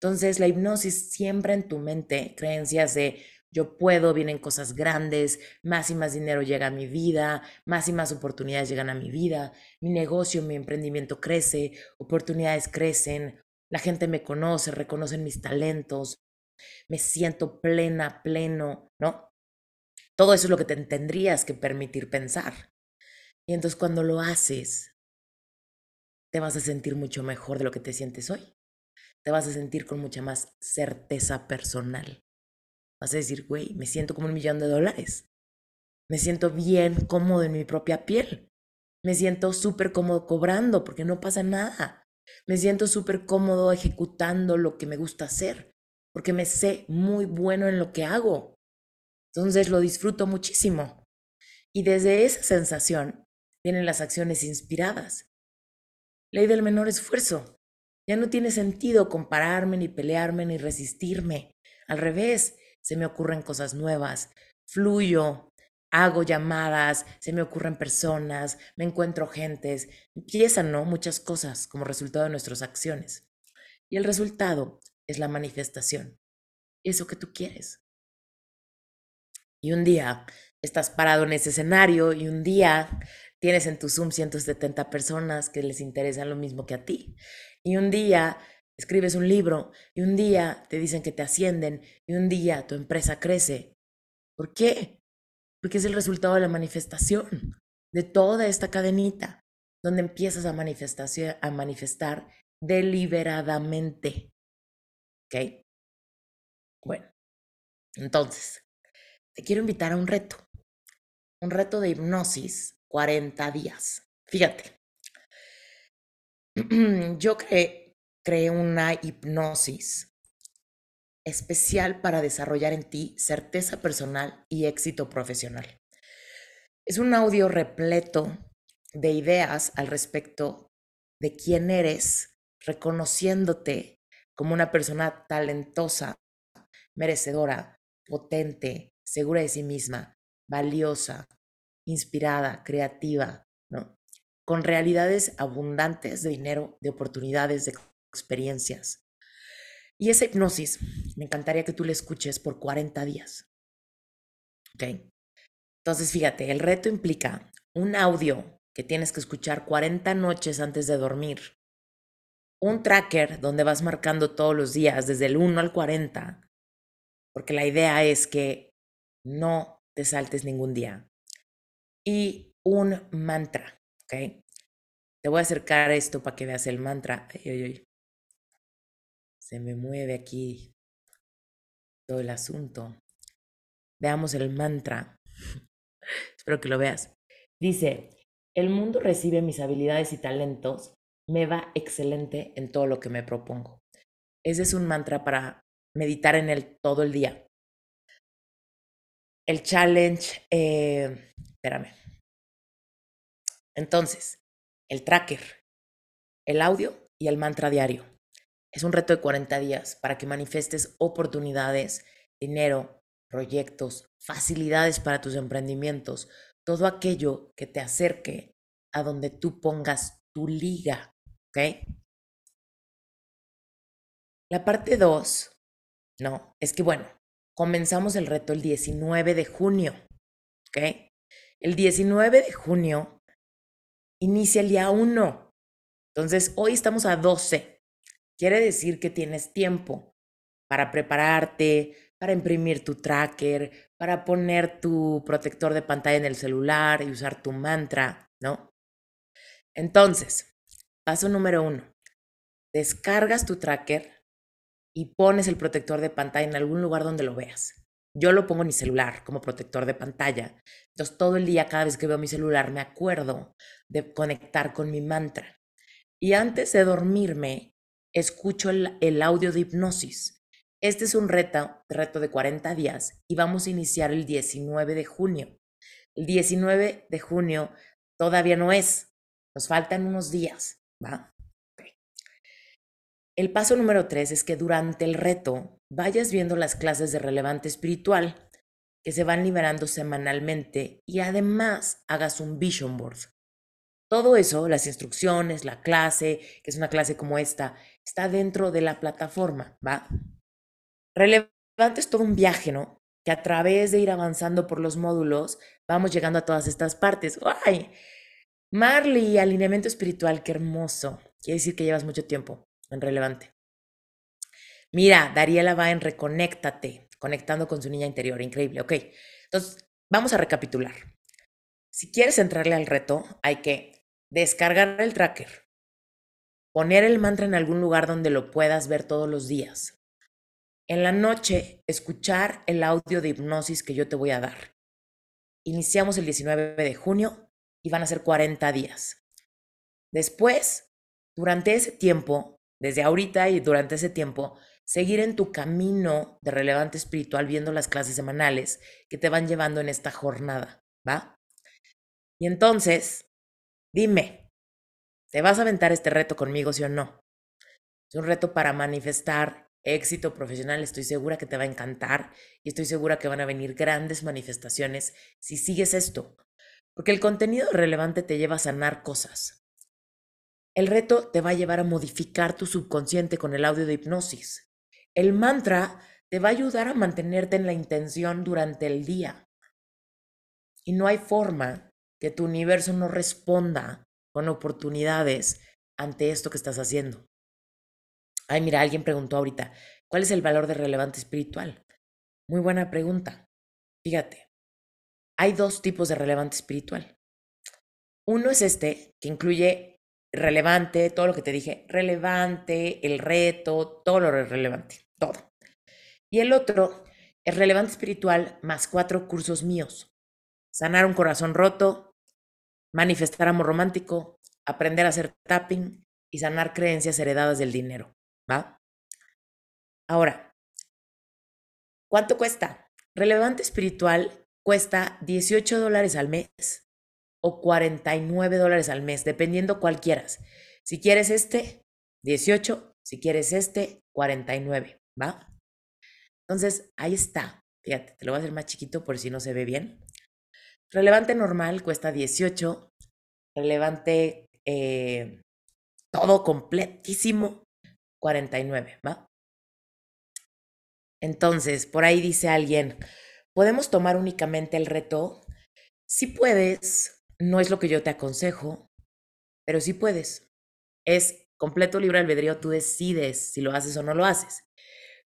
Entonces la hipnosis siembra en tu mente creencias de yo puedo, vienen cosas grandes, más y más dinero llega a mi vida, más y más oportunidades llegan a mi vida, mi negocio, mi emprendimiento crece, oportunidades crecen, la gente me conoce, reconocen mis talentos, me siento plena, pleno, ¿no? Todo eso es lo que te tendrías que permitir pensar. Y entonces cuando lo haces, te vas a sentir mucho mejor de lo que te sientes hoy. Te vas a sentir con mucha más certeza personal. Vas a decir, güey, me siento como un millón de dólares. Me siento bien cómodo en mi propia piel. Me siento súper cómodo cobrando porque no pasa nada. Me siento súper cómodo ejecutando lo que me gusta hacer, porque me sé muy bueno en lo que hago. Entonces lo disfruto muchísimo. Y desde esa sensación vienen las acciones inspiradas. Ley del menor esfuerzo. Ya no tiene sentido compararme, ni pelearme, ni resistirme. Al revés, se me ocurren cosas nuevas. Fluyo, hago llamadas, se me ocurren personas, me encuentro gentes, empiezan, ¿no? Muchas cosas como resultado de nuestras acciones. Y el resultado es la manifestación, eso que tú quieres. Y un día estás parado en ese escenario y un día tienes en tu Zoom 170 personas que les interesa lo mismo que a ti. Y un día escribes un libro y un día te dicen que te ascienden y un día tu empresa crece. ¿Por qué? porque es el resultado de la manifestación, de toda esta cadenita, donde empiezas a, a manifestar deliberadamente. ¿Ok? Bueno, entonces, te quiero invitar a un reto, un reto de hipnosis 40 días. Fíjate, yo creé, una hipnosis especial para desarrollar en ti certeza personal y éxito profesional. Es un audio repleto de ideas al respecto de quién eres, reconociéndote como una persona talentosa, merecedora, potente, segura de sí misma, valiosa, inspirada, creativa. Con realidades abundantes de dinero, de oportunidades, de experiencias. Y esa hipnosis, me encantaría que tú la escuches por 40 días. ¿Ok? Entonces, fíjate, el reto implica un audio que tienes que escuchar 40 noches antes de dormir. Un tracker donde vas marcando todos los días, desde el 1 al 40, porque la idea es que no te saltes ningún día. Y un mantra, ¿ok? Te voy a acercar esto para que veas el mantra. Se me mueve aquí todo el asunto. Veamos el mantra. Espero que lo veas. Dice, el mundo recibe mis habilidades y talentos, me va excelente en todo lo que me propongo. Ese es un mantra para meditar en él todo el día. El challenge, eh, espérame. Entonces, el tracker, el audio y el mantra diario. Es un reto de 40 días para que manifestes oportunidades, dinero, proyectos, facilidades para tus emprendimientos, todo aquello que te acerque a donde tú pongas tu liga, ¿ok? La parte 2, no, es que bueno, comenzamos el reto el 19 de junio, ¿ok? El 19 de junio inicia el día 1. Entonces, hoy estamos a 12. Quiere decir que tienes tiempo para prepararte, para imprimir tu tracker, para poner tu protector de pantalla en el celular y usar tu mantra, ¿no? Entonces, paso número uno, descargas tu tracker y pones el protector de pantalla en algún lugar donde lo veas. Yo lo pongo en mi celular como protector de pantalla. Entonces, todo el día, cada vez que veo mi celular, me acuerdo de conectar con mi mantra. Y antes de dormirme, escucho el, audio de hipnosis. Este es un reto, reto de 40 días y vamos a iniciar el 19 de junio. El 19 de junio todavía no es, nos faltan unos días, ¿va? El paso número 3 es que durante el reto vayas viendo las clases de relevante espiritual que se van liberando semanalmente y además hagas un vision board. Todo eso, las instrucciones, la clase, que es una clase como esta, está dentro de la plataforma, ¿va? Relevante es todo un viaje, ¿no? Que a través de ir avanzando por los módulos, vamos llegando a todas estas partes. ¡Ay! Marley, alineamiento espiritual, qué hermoso. Quiere decir que llevas mucho tiempo en relevante. Mira, Dariela va en Reconéctate, conectando con su niña interior. Increíble, ok. Entonces, vamos a recapitular. Si quieres entrarle al reto, hay que Descargar el tracker. Poner el mantra en algún lugar donde lo puedas ver todos los días. En la noche, escuchar el audio de hipnosis que yo te voy a dar. Iniciamos el 19 de junio y van a ser 40 días. Después, durante ese tiempo, desde ahorita y durante ese tiempo, seguir en tu camino de relevante espiritual viendo las clases semanales que te van llevando en esta jornada, ¿va? Y entonces, Dime, ¿te vas a aventar este reto conmigo, sí o no? Es un reto para manifestar éxito profesional, estoy segura que te va a encantar y estoy segura que van a venir grandes manifestaciones si sigues esto, porque el contenido relevante te lleva a sanar cosas. El reto te va a llevar a modificar tu subconsciente con el audio de hipnosis. El mantra te va a ayudar a mantenerte en la intención durante el día. Y no hay forma que tu universo no responda con oportunidades ante esto que estás haciendo. Ay, mira, alguien preguntó ahorita, ¿cuál es el valor de relevante espiritual? Muy buena pregunta. Fíjate, hay dos tipos de relevante espiritual. Uno es este, que incluye relevante, todo lo que te dije, relevante, el reto, todo lo relevante, todo. Y el otro es relevante espiritual más cuatro cursos míos. Sanar un corazón roto, manifestar amor romántico, aprender a hacer tapping y sanar creencias heredadas del dinero. ¿Va? Ahora, ¿cuánto cuesta? Relevante espiritual cuesta 18 dólares al mes o 49 dólares al mes, dependiendo cuál quieras. Si quieres este, 18, si quieres este, 49, ¿va? Entonces, ahí está. Fíjate, te lo voy a hacer más chiquito por si no se ve bien. Relevante normal cuesta 18. Relevante eh, todo completísimo, 49, ¿va? Entonces, por ahí dice alguien, ¿podemos tomar únicamente el reto? Si puedes, no es lo que yo te aconsejo, pero sí puedes. Es completo libre albedrío, tú decides si lo haces o no lo haces.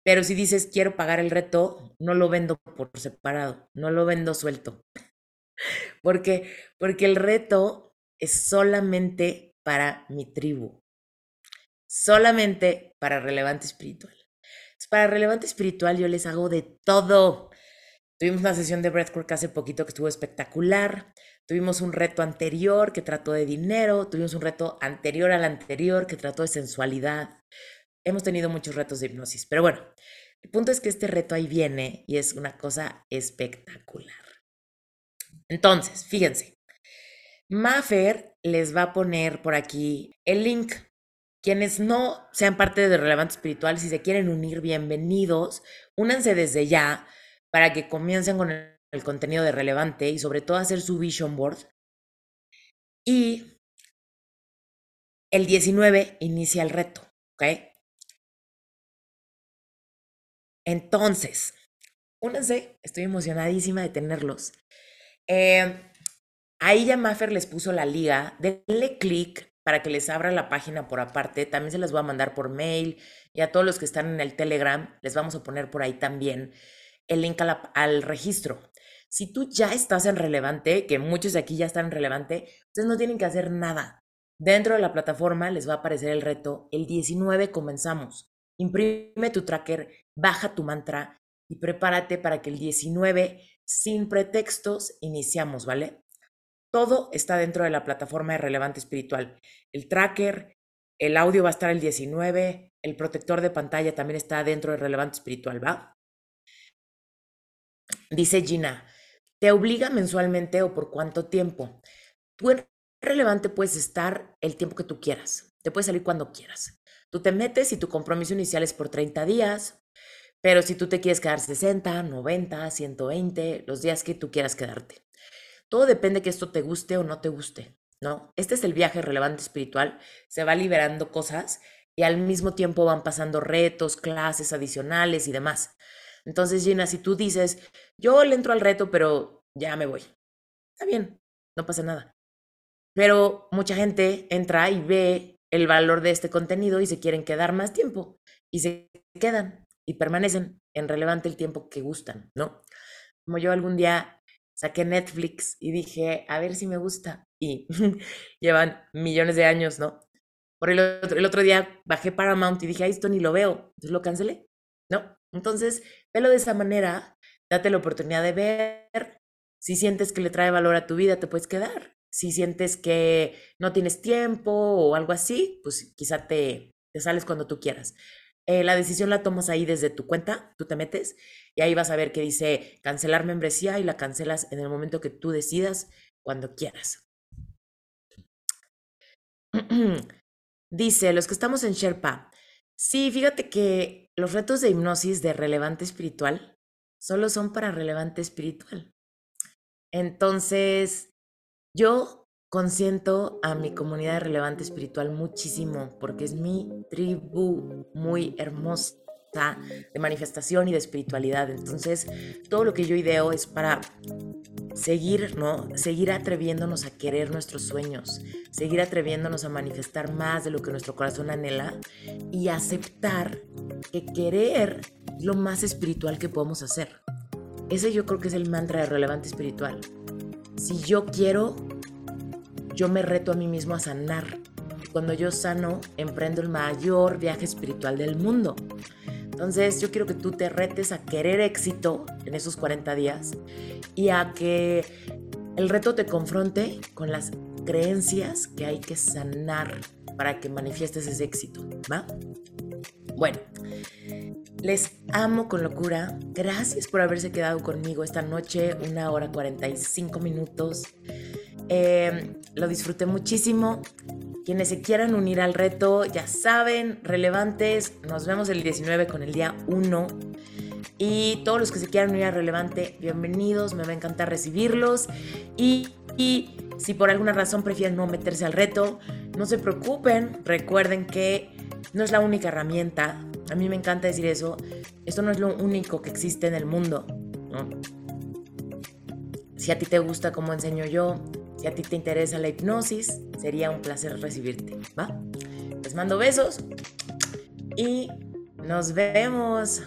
Pero si dices quiero pagar el reto, no lo vendo por separado, no lo vendo suelto. porque porque el reto es solamente para mi tribu. Solamente para relevante espiritual. Para relevante espiritual yo les hago de todo. Tuvimos una sesión de breathwork hace poquito que estuvo espectacular. Tuvimos un reto anterior que trató de dinero. Tuvimos un reto anterior al anterior que trató de sensualidad. Hemos tenido muchos retos de hipnosis. Pero bueno, el punto es que este reto ahí viene y es una cosa espectacular. Entonces, fíjense. Maffer les va a poner por aquí el link. Quienes no sean parte de Relevante Espiritual, si se quieren unir, bienvenidos. Únanse desde ya para que comiencen con el, contenido de relevante y sobre todo hacer su vision board. Y el 19 inicia el reto, ¿ok? Entonces, únanse, estoy emocionadísima de tenerlos. Eh, ahí ya Maffer les puso la liga, denle clic para que les abra la página por aparte. También se las voy a mandar por mail y a todos los que están en el Telegram les vamos a poner por ahí también el link al registro. Si tú ya estás en relevante, que muchos de aquí ya están en relevante, ustedes no tienen que hacer nada. Dentro de la plataforma les va a aparecer el reto. El 19 comenzamos. Imprime tu tracker, baja tu mantra y prepárate para que el 19, sin pretextos, iniciamos, ¿vale? Todo está dentro de la plataforma de Relevante Espiritual. El tracker, el audio va a estar el 19, el protector de pantalla también está dentro de Relevante Espiritual, ¿va? Dice Gina, ¿te obliga mensualmente o por cuánto tiempo? Tú en relevante puedes estar el tiempo que tú quieras. Te puedes salir cuando quieras. Tú te metes y tu compromiso inicial es por 30 días, pero si tú te quieres quedar 60, 90, 120, los días que tú quieras quedarte. Todo depende que esto te guste o no te guste, ¿no? Este es el viaje relevante espiritual. Se va liberando cosas y al mismo tiempo van pasando retos, clases adicionales y demás. Entonces, Gina, si tú dices, yo le entro al reto, pero ya me voy, está bien, no pasa nada. Pero mucha gente entra y ve el valor de este contenido y se quieren quedar más tiempo y se quedan y permanecen en relevante el tiempo que gustan, ¿no? Como yo algún día saqué Netflix y dije, a ver si me gusta y llevan millones de años, ¿no? Por el otro, el otro día bajé Paramount y dije, ay, esto ni lo veo, entonces lo cancelé, ¿no? Entonces, velo de esa manera, date la oportunidad de ver. Si sientes que le trae valor a tu vida, te puedes quedar. Si sientes que no tienes tiempo o algo así, pues quizá te, te sales cuando tú quieras. Eh, la decisión la tomas ahí desde tu cuenta, tú te metes y ahí vas a ver que dice cancelar membresía y la cancelas en el momento que tú decidas, cuando quieras. dice, los que estamos en Sherpa, sí, fíjate que los retos de hipnosis de relevante espiritual solo son para relevante espiritual. Entonces, yo consiento a mi comunidad relevante espiritual muchísimo porque es mi tribu muy hermosa de manifestación y de espiritualidad. Entonces, todo lo que yo ideo es para seguir, ¿no? Seguir atreviéndonos a querer nuestros sueños, seguir atreviéndonos a manifestar más de lo que nuestro corazón anhela y aceptar que querer lo más espiritual que podemos hacer. Ese yo creo que es el mantra de relevante espiritual. si yo quiero, yo me reto a mí mismo a sanar. Cuando yo sano, emprendo el mayor viaje espiritual del mundo. Entonces yo quiero que tú te retes a querer éxito en esos 40 días y a que el reto te confronte con las creencias que hay que sanar para que manifiestes ese éxito, ¿va? Bueno, les amo con locura. Gracias por haberse quedado conmigo esta noche, una hora 45 minutos. Eh, lo disfruté muchísimo. Quienes se quieran unir al reto, ya saben, relevantes, nos vemos el 19 con el día 1. Y todos los que se quieran unir a Relevante, bienvenidos, me va a encantar recibirlos. Y, si por alguna razón prefieren no meterse al reto, no se preocupen, recuerden que no es la única herramienta. A mí me encanta decir eso. Esto no es lo único que existe en el mundo. Si a ti te gusta como enseño yo, si a ti te interesa la hipnosis, sería un placer recibirte, ¿va? Les mando besos y nos vemos.